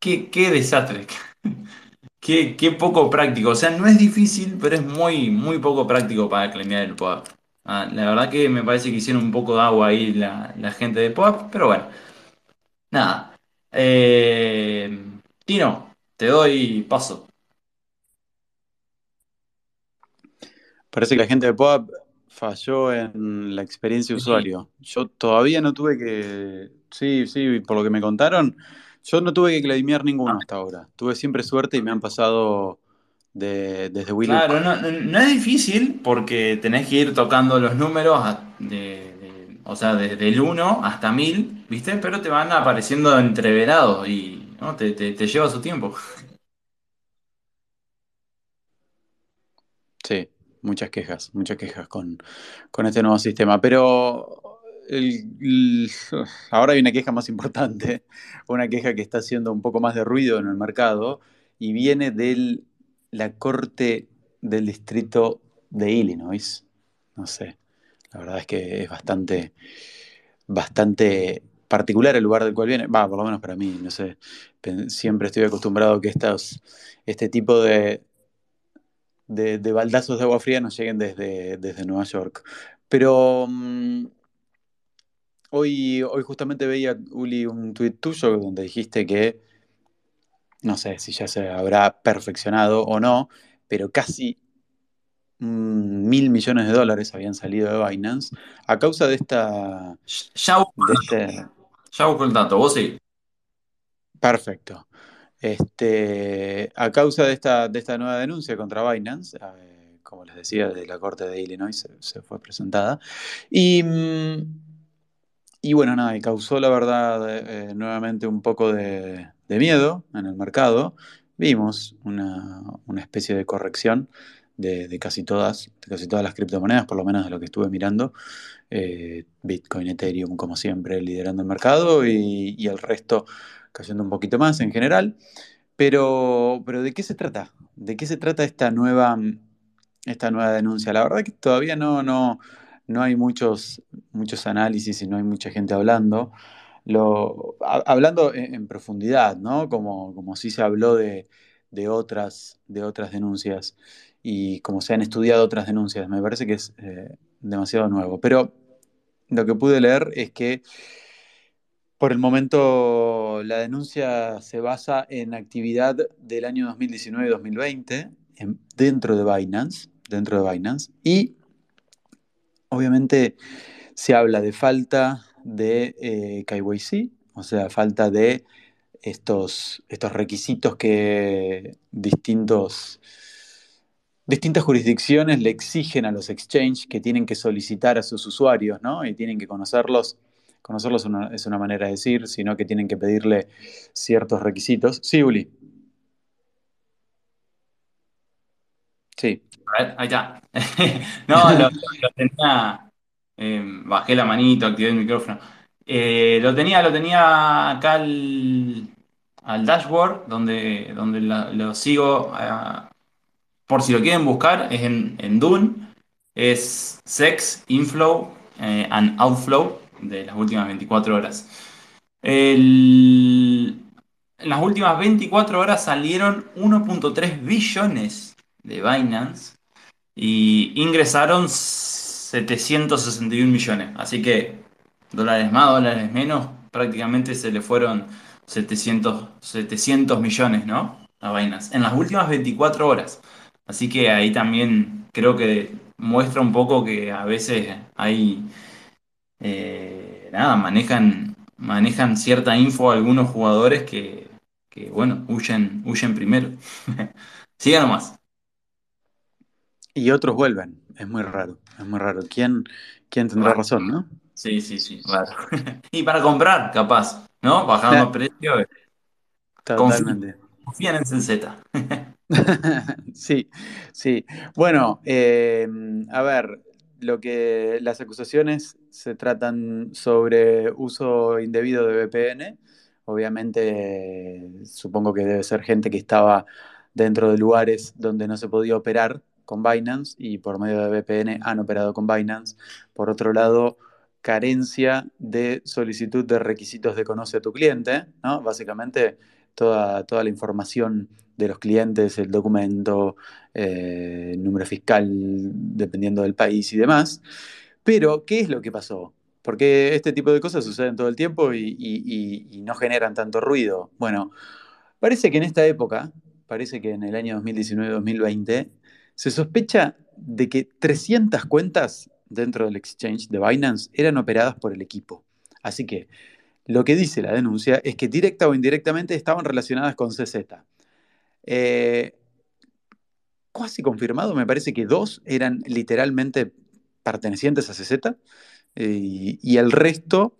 qué, qué desastre. Qué, qué poco práctico. O sea, no es difícil, pero es muy, muy poco práctico para claimear el POAP. Ah, la verdad que me parece que hicieron un poco de agua ahí la, la gente de POAP, pero bueno. Nada. Eh, Tino, te doy paso. Parece que la gente de POAP falló en la experiencia de usuario. Yo todavía no tuve que. Sí, sí, por lo que me contaron, yo no tuve que claimear ninguno hasta ahora. Tuve siempre suerte y me han pasado de- desde WeLook. Claro, no, es difícil porque tenés que ir tocando los números a- de, de- o sea, desde el 1 hasta 1000, ¿viste? Pero te van apareciendo entreverados y ¿no? te, te- te lleva su tiempo. Sí, muchas quejas, muchas quejas con, con este nuevo sistema. Pero el- el- ahora hay una queja más importante, una queja que está haciendo un poco más de ruido en el mercado y viene de la Corte del Distrito de Illinois. No sé, la verdad es que es bastante, bastante particular el lugar del cual viene. Va, por lo menos para mí, no sé. Siempre estoy acostumbrado a que estos, este tipo de, de, de baldazos de agua fría nos lleguen desde, desde Nueva York. Pero mm, hoy, hoy justamente veía, Uli, un tuit tuyo donde dijiste que, no sé si ya se habrá perfeccionado o no, pero casi mm, mil millones de dólares habían salido de Binance a causa de esta, Ya busco, este, ya busco el dato, vos sí. perfecto. Este, a causa de esta, de esta nueva denuncia contra Binance, eh, como les decía, de la Corte de Illinois se, se fue presentada. Y, mm, y bueno, nada, y causó la verdad eh, nuevamente un poco de, de miedo en el mercado. Vimos una, una especie de corrección de, casi todas, casi todas las criptomonedas, por lo menos de lo que estuve mirando. Eh, Bitcoin, Ethereum, como siempre, liderando el mercado y, y el resto cayendo un poquito más en general. Pero, pero ¿de qué se trata? ¿De qué se trata esta nueva, esta nueva denuncia? La verdad que todavía no, no, no hay muchos, muchos análisis y no hay mucha gente hablando. Lo, ha- hablando en, profundidad, ¿no? Como, como se habló de, de otras, de otras denuncias y como se han estudiado otras denuncias. Me parece que es eh, demasiado nuevo. Pero lo que pude leer es que por el momento, la denuncia se basa en actividad del año 2019-2020 en- dentro de Binance, dentro de Binance, y obviamente se habla de falta de eh, KYC, o sea, falta de estos, estos requisitos que distintos, distintas jurisdicciones le exigen a los exchanges que tienen que solicitar a sus usuarios, ¿no? Y tienen que conocerlos. Conocerlos es una, manera de decir, sino que tienen que pedirle ciertos requisitos. Sí, Uli. Sí. Ahí está. No, lo, lo tenía. Eh, bajé la manito, activé el micrófono. Eh, lo tenía, lo tenía acá al, dashboard, donde, donde lo sigo. ah, por si lo quieren buscar, es en, Dune. Es Sex, Inflow eh, and Outflow de las últimas 24 horas. En las últimas 24 horas salieron 1.3 billones de Binance y ingresaron 761 millones. Así que dólares más, dólares menos, prácticamente se le fueron 700, 700 millones, ¿no? A Binance en las últimas 24 horas. Así que ahí también creo que muestra un poco que a veces hay eh, nada, manejan, manejan cierta info a algunos jugadores que, que, bueno, huyen, huyen primero. Siga nomás. Y otros vuelven. Es muy raro, es muy raro. ¿Quién, quién tendrá Raro. razón, no? Sí, sí, sí, raro. Y para comprar, capaz, ¿no? Bajando precio, eh, Totalmente. confían en CZ. Sí, sí. Bueno, eh, a ver, lo que las acusaciones se tratan sobre uso indebido de VPN. Obviamente, supongo que debe ser gente que estaba dentro de lugares donde no se podía operar con Binance y por medio de VPN han operado con Binance. Por otro lado, carencia de solicitud de requisitos de conoce a tu cliente, ¿no? Básicamente, toda, toda la información de los clientes, el documento, eh, número fiscal, dependiendo del país y demás. Pero, ¿qué es lo que pasó? Porque este tipo de cosas suceden todo el tiempo y no generan tanto ruido. Bueno, parece que en esta época, parece que en el año 2019-2020, se sospecha de que 300 cuentas dentro del exchange de Binance eran operadas por el equipo. Así que lo que dice la denuncia es que directa o indirectamente estaban relacionadas con CZ. Eh, casi confirmado, me parece que dos eran literalmente pertenecientes a CZ eh, y, el resto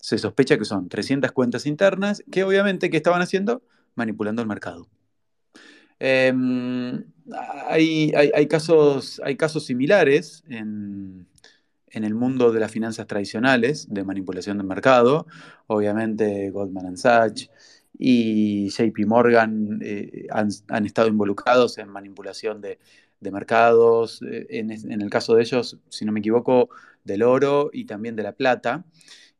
se sospecha que son 300 cuentas internas que obviamente ¿qué estaban haciendo? Manipulando el mercado. Eh, hay, casos, similares en, el mundo de las finanzas tradicionales de manipulación del mercado. Obviamente Goldman Sachs y JP Morgan eh, han, estado involucrados en manipulación de, de mercados, eh, en el caso de ellos, si no me equivoco, del oro y también de la plata.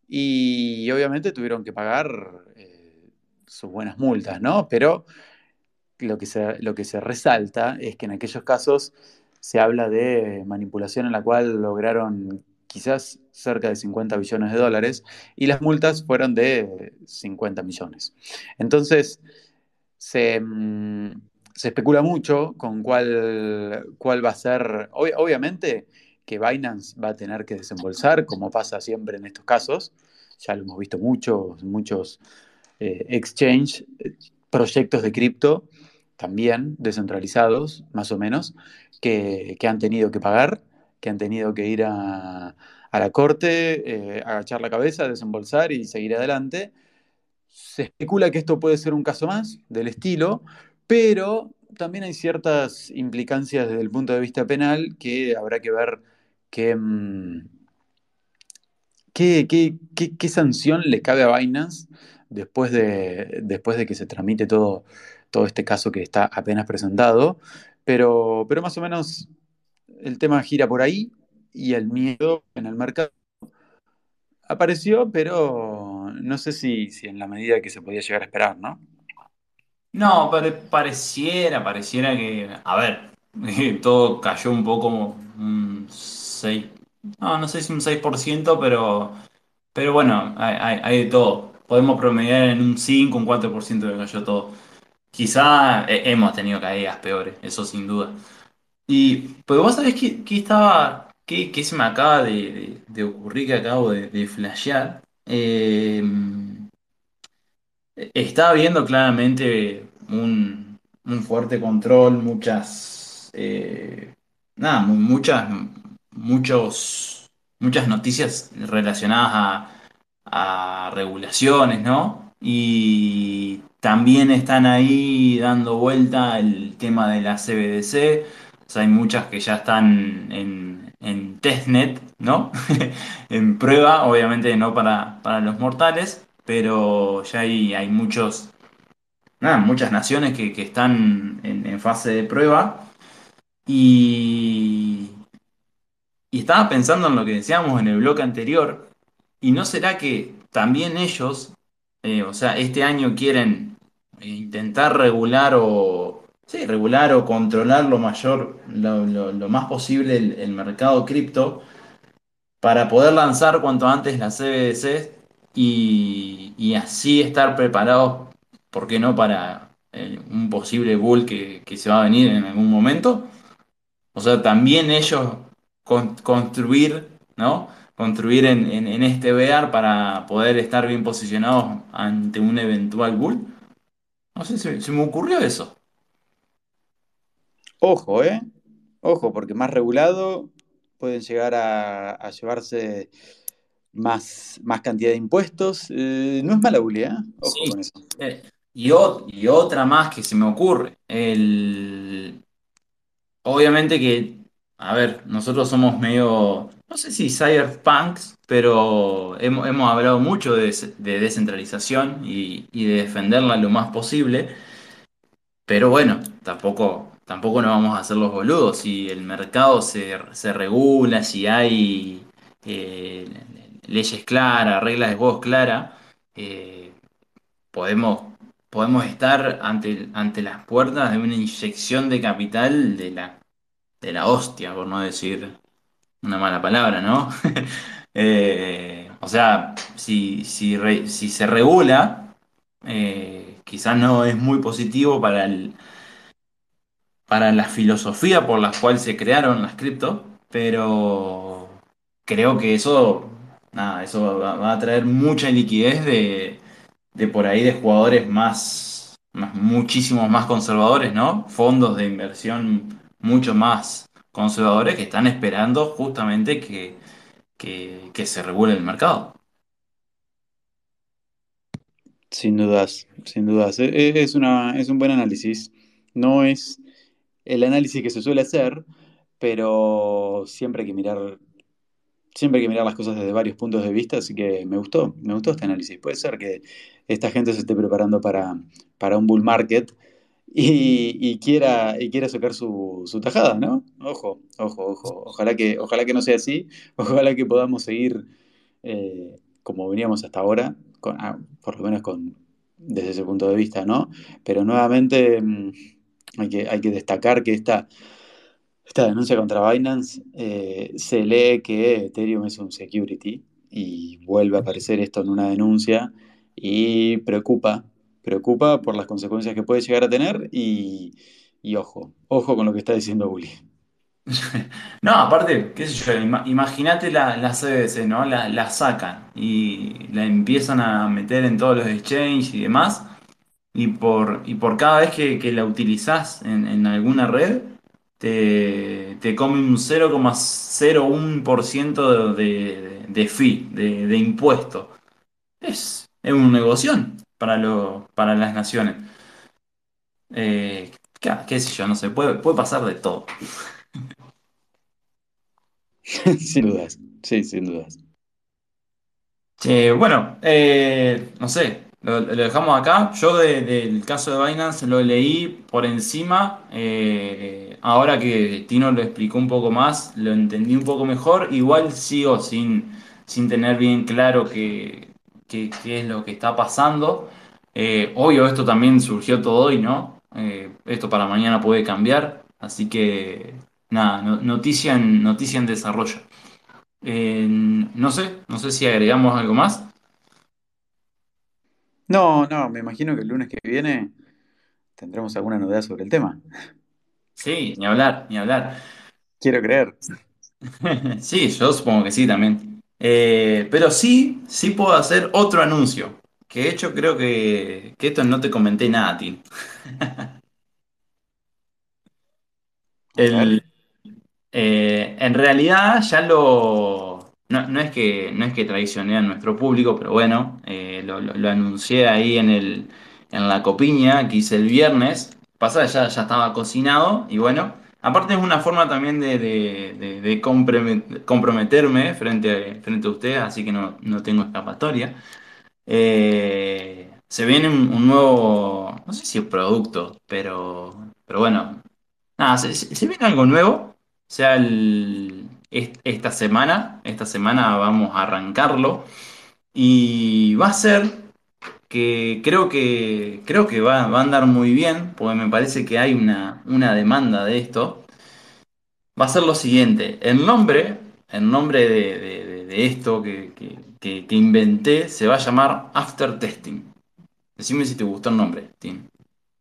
Y obviamente tuvieron que pagar eh, sus buenas multas, ¿no? Pero lo que se, lo que se resalta es que en aquellos casos se habla de manipulación en la cual lograron quizás cerca de 50 billones de dólares y las multas fueron de 50 millones. Entonces, se, mm, se especula mucho con cuál, cuál va a ser, ob- obviamente que Binance va a tener que desembolsar, como pasa siempre en estos casos, ya lo hemos visto muchos, muchos eh, exchange, eh, proyectos de cripto también descentralizados, más o menos, que, que han tenido que pagar, que han tenido que ir a, a la corte, eh, agachar la cabeza, desembolsar y seguir adelante. Se especula que esto puede ser un caso más del estilo, pero también hay ciertas implicancias desde el punto de vista penal que habrá que ver qué, mm, qué, sanción le cabe a Binance después de, después de que se tramite todo, todo este caso que está apenas presentado. Pero, pero más o menos el tema gira por ahí y el miedo en el mercado apareció, pero no sé si, si en la medida que se podía llegar a esperar, ¿no? No, pare- pareciera, pareciera que, a ver, todo cayó un poco como un 6, no, no sé si un 6%, pero, pero bueno, hay, hay- hay de todo. Podemos promediar en un 5, un 4% que cayó todo. Quizá hemos tenido caídas peores, eso sin duda. Y, pero vos sabés que, estaba, que, que se me acaba de, de- de ocurrir, que acabo de, flashear. Eh, Estaba viendo claramente un, un fuerte control, muchas, eh, nada, mu- muchas, muchos, muchas noticias relacionadas a, a regulaciones, ¿no? Y también están ahí dando vuelta el tema de la CBDC. Hay muchas que ya están en, testnet, ¿no? En prueba, obviamente no para, para los mortales, pero ya hay, hay muchos, muchas naciones que, que están en, fase de prueba. Y, estaba pensando en lo que decíamos en el bloque anterior, ¿y no será que también ellos, eh, o sea, este año quieren intentar regular o, sí, regular o controlar lo mayor, lo, más posible el, el mercado cripto para poder lanzar cuanto antes la CBDC y, y así estar preparados, ¿por qué no?, para eh, un posible bull que, que se va a venir en algún momento? O sea, también ellos con- construir, ¿no? construir en, en, en este VR para poder estar bien posicionados ante un eventual bull. No sé, se, se me ocurrió eso. Ojo, ¿eh? Ojo, porque más regulado pueden llegar a, a llevarse más, más cantidad de impuestos. Eh, no es mala bully, ¿eh? Ojo Sí. con eso. Eh, y, y otra más que se me ocurre. El, obviamente que, a ver, nosotros somos medio, no sé si cyberpunks, pero hemos, hemos hablado mucho de, de descentralización y, y de defenderla lo más posible. Pero bueno, tampoco, tampoco nos vamos a hacer los boludos. Si el mercado se, se regula, si hay eh, leyes claras, reglas de juegos claras, eh, podemos, podemos estar ante, ante las puertas de una inyección de capital de la, de la hostia, por no decir una mala palabra, ¿no? Eh, o sea, si, si, si se regula, eh, quizás no es muy positivo para el para la filosofía por la cual se crearon las cripto, pero creo que eso, nada, eso va, va a traer mucha liquidez de, de por ahí de jugadores más, más, muchísimos más conservadores, ¿no? Fondos de inversión mucho más conservadores que están esperando justamente que, que, se regule el mercado. Sin dudas, sin dudas. E- e- Es una, es un buen análisis. No es el análisis que se suele hacer, pero siempre hay que mirar, siempre hay que mirar las cosas desde varios puntos de vista, así que me gustó, me gustó este análisis. Puede ser que esta gente se esté preparando para, para un bull market y, quiera, y quiera sacar su, su tajada, ¿no? Ojo, ojo, ojo. Ojalá que, ojalá que no sea así. Ojalá que podamos seguir eh, como veníamos hasta ahora, ah, por lo menos con, desde ese punto de vista, ¿no? Pero nuevamente mm, hay que, hay que destacar que esta, esta denuncia contra Binance eh, se lee que Ethereum es un security y vuelve a aparecer esto en una denuncia y preocupa, preocupa por las consecuencias que puede llegar a tener y, y ojo, ojo con lo que está diciendo Bully. No, aparte, qué sé yo, ima- imagínate la, la CBDC, ¿no? La, la sacan y la empiezan a meter en todos los exchanges y demás. Y por, y por cada vez que, que la utilizás en, en alguna red, te, te come un 0,01% de, de, de fee, de, de impuesto. Es, es un negoción para, lo, para las naciones. Eh, qué, qué sé yo, no sé, puede, puede pasar de todo. Sin dudas, sí, sin dudas. Bueno, eh, no sé, lo, lo dejamos acá. Yo de- del caso de Binance lo leí por encima. eh, ahora que Tino lo explicó un poco más, lo entendí un poco mejor. Igual sigo sin, sin tener bien claro qué, qué- qué es lo que está pasando. Eh, obvio, esto también surgió todo hoy, ¿no? Eh, esto para mañana puede cambiar. Así que, nada, no- noticia en, noticia en desarrollo. Eh, no sé, no sé si agregamos algo más. No, no, me imagino que el lunes que viene tendremos alguna novedad sobre el tema. Sí, ni hablar, ni hablar. Quiero creer. Sí, yo supongo que sí también. Eh, pero sí, sí puedo hacer otro anuncio. Que de hecho creo que, que esto no te comenté nada. A ver. El, Eh, en realidad ya lo... No, no es que, no es que traicioné a nuestro público, pero bueno, eh, lo, lo- lo anuncié ahí en el, en la copiña que hice el viernes. Pasa, ya, ya estaba cocinado y bueno, aparte es una forma también de, de- de- de comprome- comprometerme frente, frente a ustedes, así que no, no tengo escapatoria. Eh, se viene un, nuevo, no sé si producto, pero, pero bueno, Nada, se, viene algo nuevo. O sea, esta semana, esta semana vamos a arrancarlo. Y va a ser que creo que creo que va, va a andar muy bien, porque me parece que hay una, una demanda de esto. Va a ser lo siguiente. El nombre, el nombre de, de- esto que, que- que- que inventé se va a llamar After Testing. Decime si te gustó el nombre, Tim.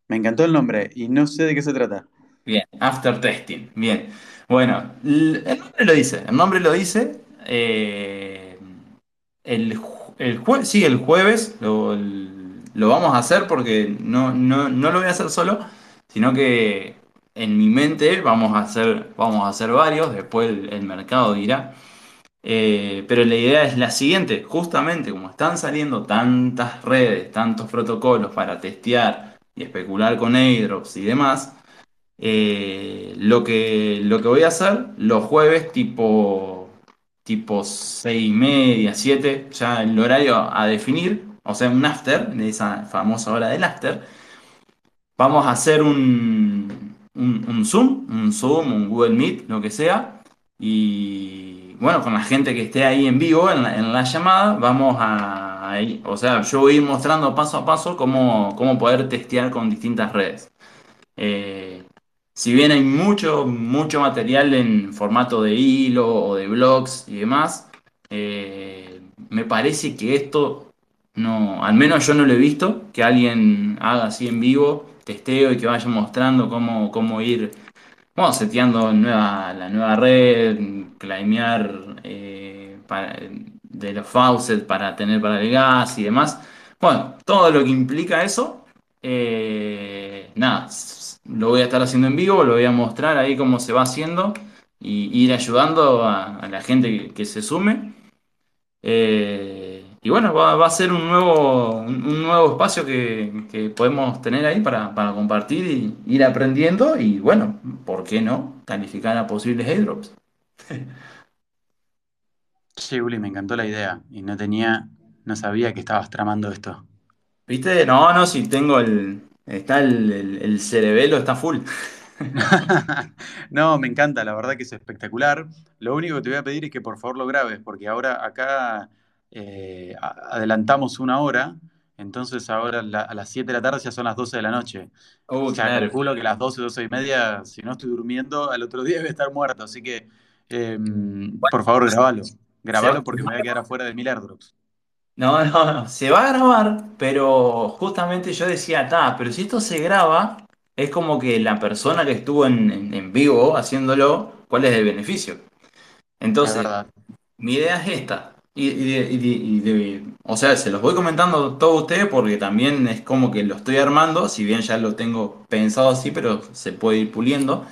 Me encantó el nombre y no sé de qué se trata. Bien, after testing. Bien. Bueno, l- el nombre lo dice, el nombre lo dice. eh, el, el jue- sí, el jueves lo, lo vamos a hacer porque no, no, no lo voy a hacer solo, sino que en mi mente vamos a hacer, vamos a hacer varios, después el, el mercado dirá. Eh, pero la idea es la siguiente, justamente como están saliendo tantas redes, tantos protocolos para testear y especular con airdrops y demás, eh, lo que, lo que voy a hacer los jueves tipo, tipo seis y media, siete, ya el horario a definir, o sea, un after, de esa famosa hora del after, vamos a hacer un, un, Zoom, un Zoom, un Google Meet, lo que sea, y bueno, con la gente que esté ahí en vivo, en la, llamada, vamos a, a o sea, yo voy a ir mostrando paso a paso cómo, cómo poder testear con distintas redes. Eh, si bien hay mucho, mucho material en formato de hilo o de blogs y demás, eh, me parece que esto no, al menos yo no lo he visto, que alguien haga así en vivo, testeo y que vaya mostrando cómo, cómo ir, bueno, seteando nueva, la nueva red, claimear eh, de los faucets para tener para el gas y demás. Bueno, todo lo que implica eso. Eh, nada, lo voy a estar haciendo en vivo, lo voy a mostrar ahí cómo se va haciendo y ir ayudando a, a la gente que, que se sume. Eh, y bueno, va, va a ser un nuevo, un, un nuevo espacio que, que podemos tener ahí para, para compartir y ir aprendiendo y bueno, ¿por qué no? Calificar a posibles airdrops. Sí, Uli, me encantó la idea y no tenía, no sabía que estabas tramando esto. ¿Viste? No, no, si tengo el, está el, el, el cerebelo, está full. No, me encanta, la verdad que es espectacular. Lo único que te voy a pedir es que por favor lo grabes, porque ahora acá eh, a- adelantamos una hora, entonces ahora la- a las 7 de la tarde ya son las 12 de la noche. Uh, Ya claro. calculo que las 12, 12 y media, si no estoy durmiendo, al otro día voy a estar muerto. Así que, eh, por favor, grabalo. Grabalo porque me voy a quedar afuera de mil airdrops. No, no, no, se va a grabar, pero justamente yo decía, ta, pero si esto se graba, es como que la persona que estuvo en, en- en vivo haciéndolo, ¿cuál es el beneficio? Es Entonces, verdad. mi idea es esta. Y, y de- y de- y de- o sea, se los voy comentando a todos ustedes porque también es como que lo estoy armando, si bien ya lo tengo pensado así, pero se puede ir puliendo.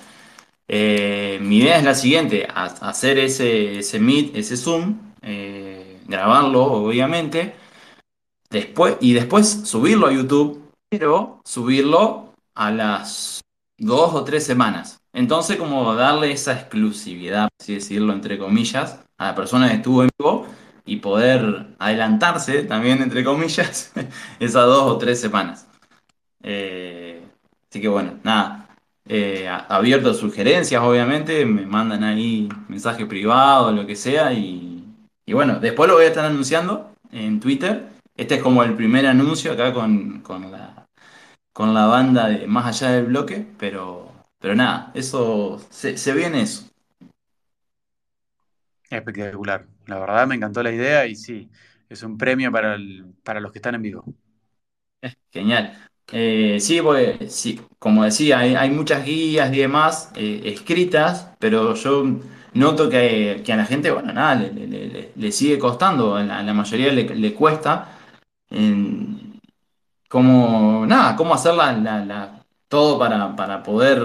Eh, mi idea es la siguiente, ha- hacer ese, ese Meet, ese Zoom, eh, grabarlo, obviamente Después, y después subirlo a YouTube, pero subirlo a las dos o tres semanas. Entonces, como darle esa exclusividad, así decirlo, entre comillas, a la persona que estuvo en vivo y poder adelantarse también, entre comillas, esas dos o tres semanas. Eh, así que bueno, nada. Eh, abierto a sugerencias, obviamente, me mandan ahí mensaje privado, lo que sea, y, y bueno, después lo voy a estar anunciando en Twitter. Este es como el primer anuncio acá con, con la, con la banda de Más Allá del Bloque, pero, pero nada, eso se, se viene eso. Espectacular. La verdad me encantó la idea y sí, es un premio para, el- para los que están en vivo. Genial. Eh, sí, pues, sí, como decía, hay, hay muchas guías y demás eh, escritas, pero yo noto que, que a la gente, bueno, nada, le, le- le- le- sigue costando, a la, mayoría le, cuesta, en cómo, nada, cómo hacer la- la- todo para, para poder,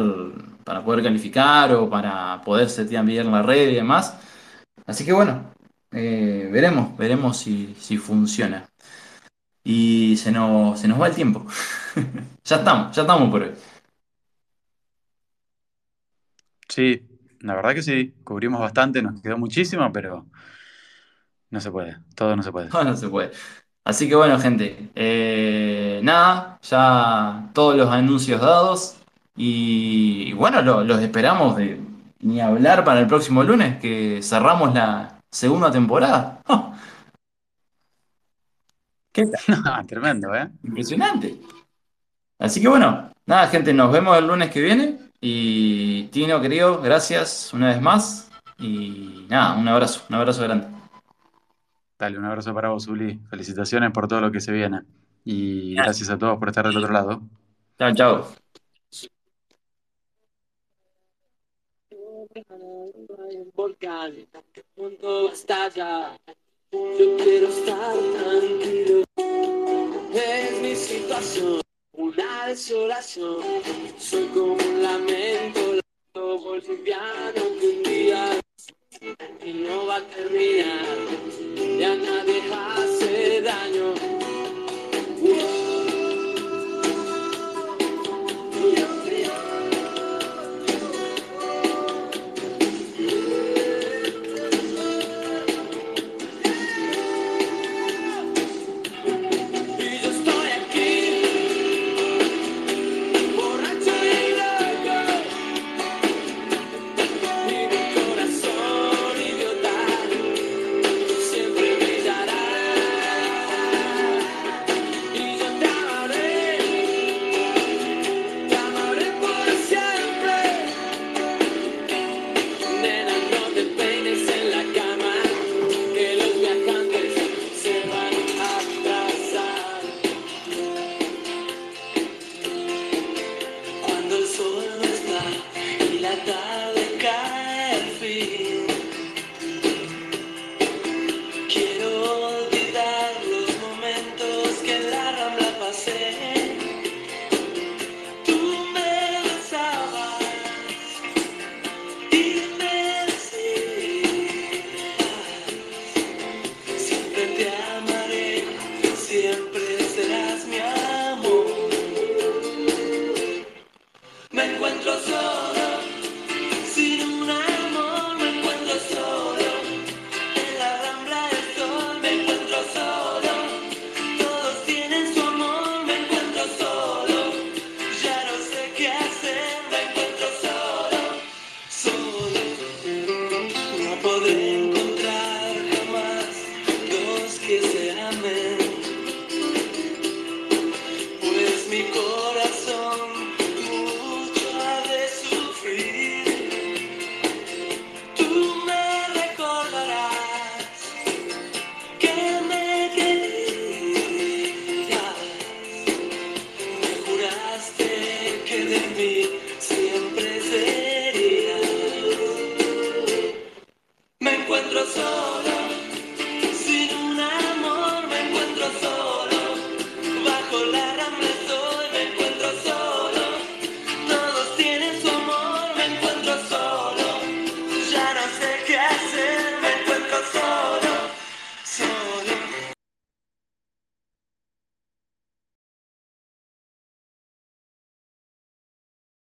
para poder calificar o para poder setear bien la red y demás. Así que bueno, eh, veremos, veremos si, si funciona. Y se nos, se nos va el tiempo. Ya estamos, ya estamos por hoy. Sí, la verdad que sí, cubrimos bastante, nos quedó muchísimo, pero no se puede, todo no se puede. No, no se puede. Así que bueno, gente. eh, nada, ya todos los anuncios dados. Y, y bueno, lo- los esperamos de ni hablar para el próximo lunes, que cerramos la segunda temporada. ¡Oh! ¿Qué tal? Tremendo, ¿eh? Impresionante. Así que bueno, nada, gente, nos vemos el lunes que viene. Y Tino, querido, gracias una vez más. Y nada, un abrazo, un abrazo grande. Dale, un abrazo para vos, Uli. Felicitaciones por todo lo que se viene. Y gracias a todos por estar del otro lado. Chao, chao. Yo quiero estar tranquilo, es mi situación una desolación. Soy como un lamento, lamento boliviano que un día y no va a terminar. Ya nadie hace daño.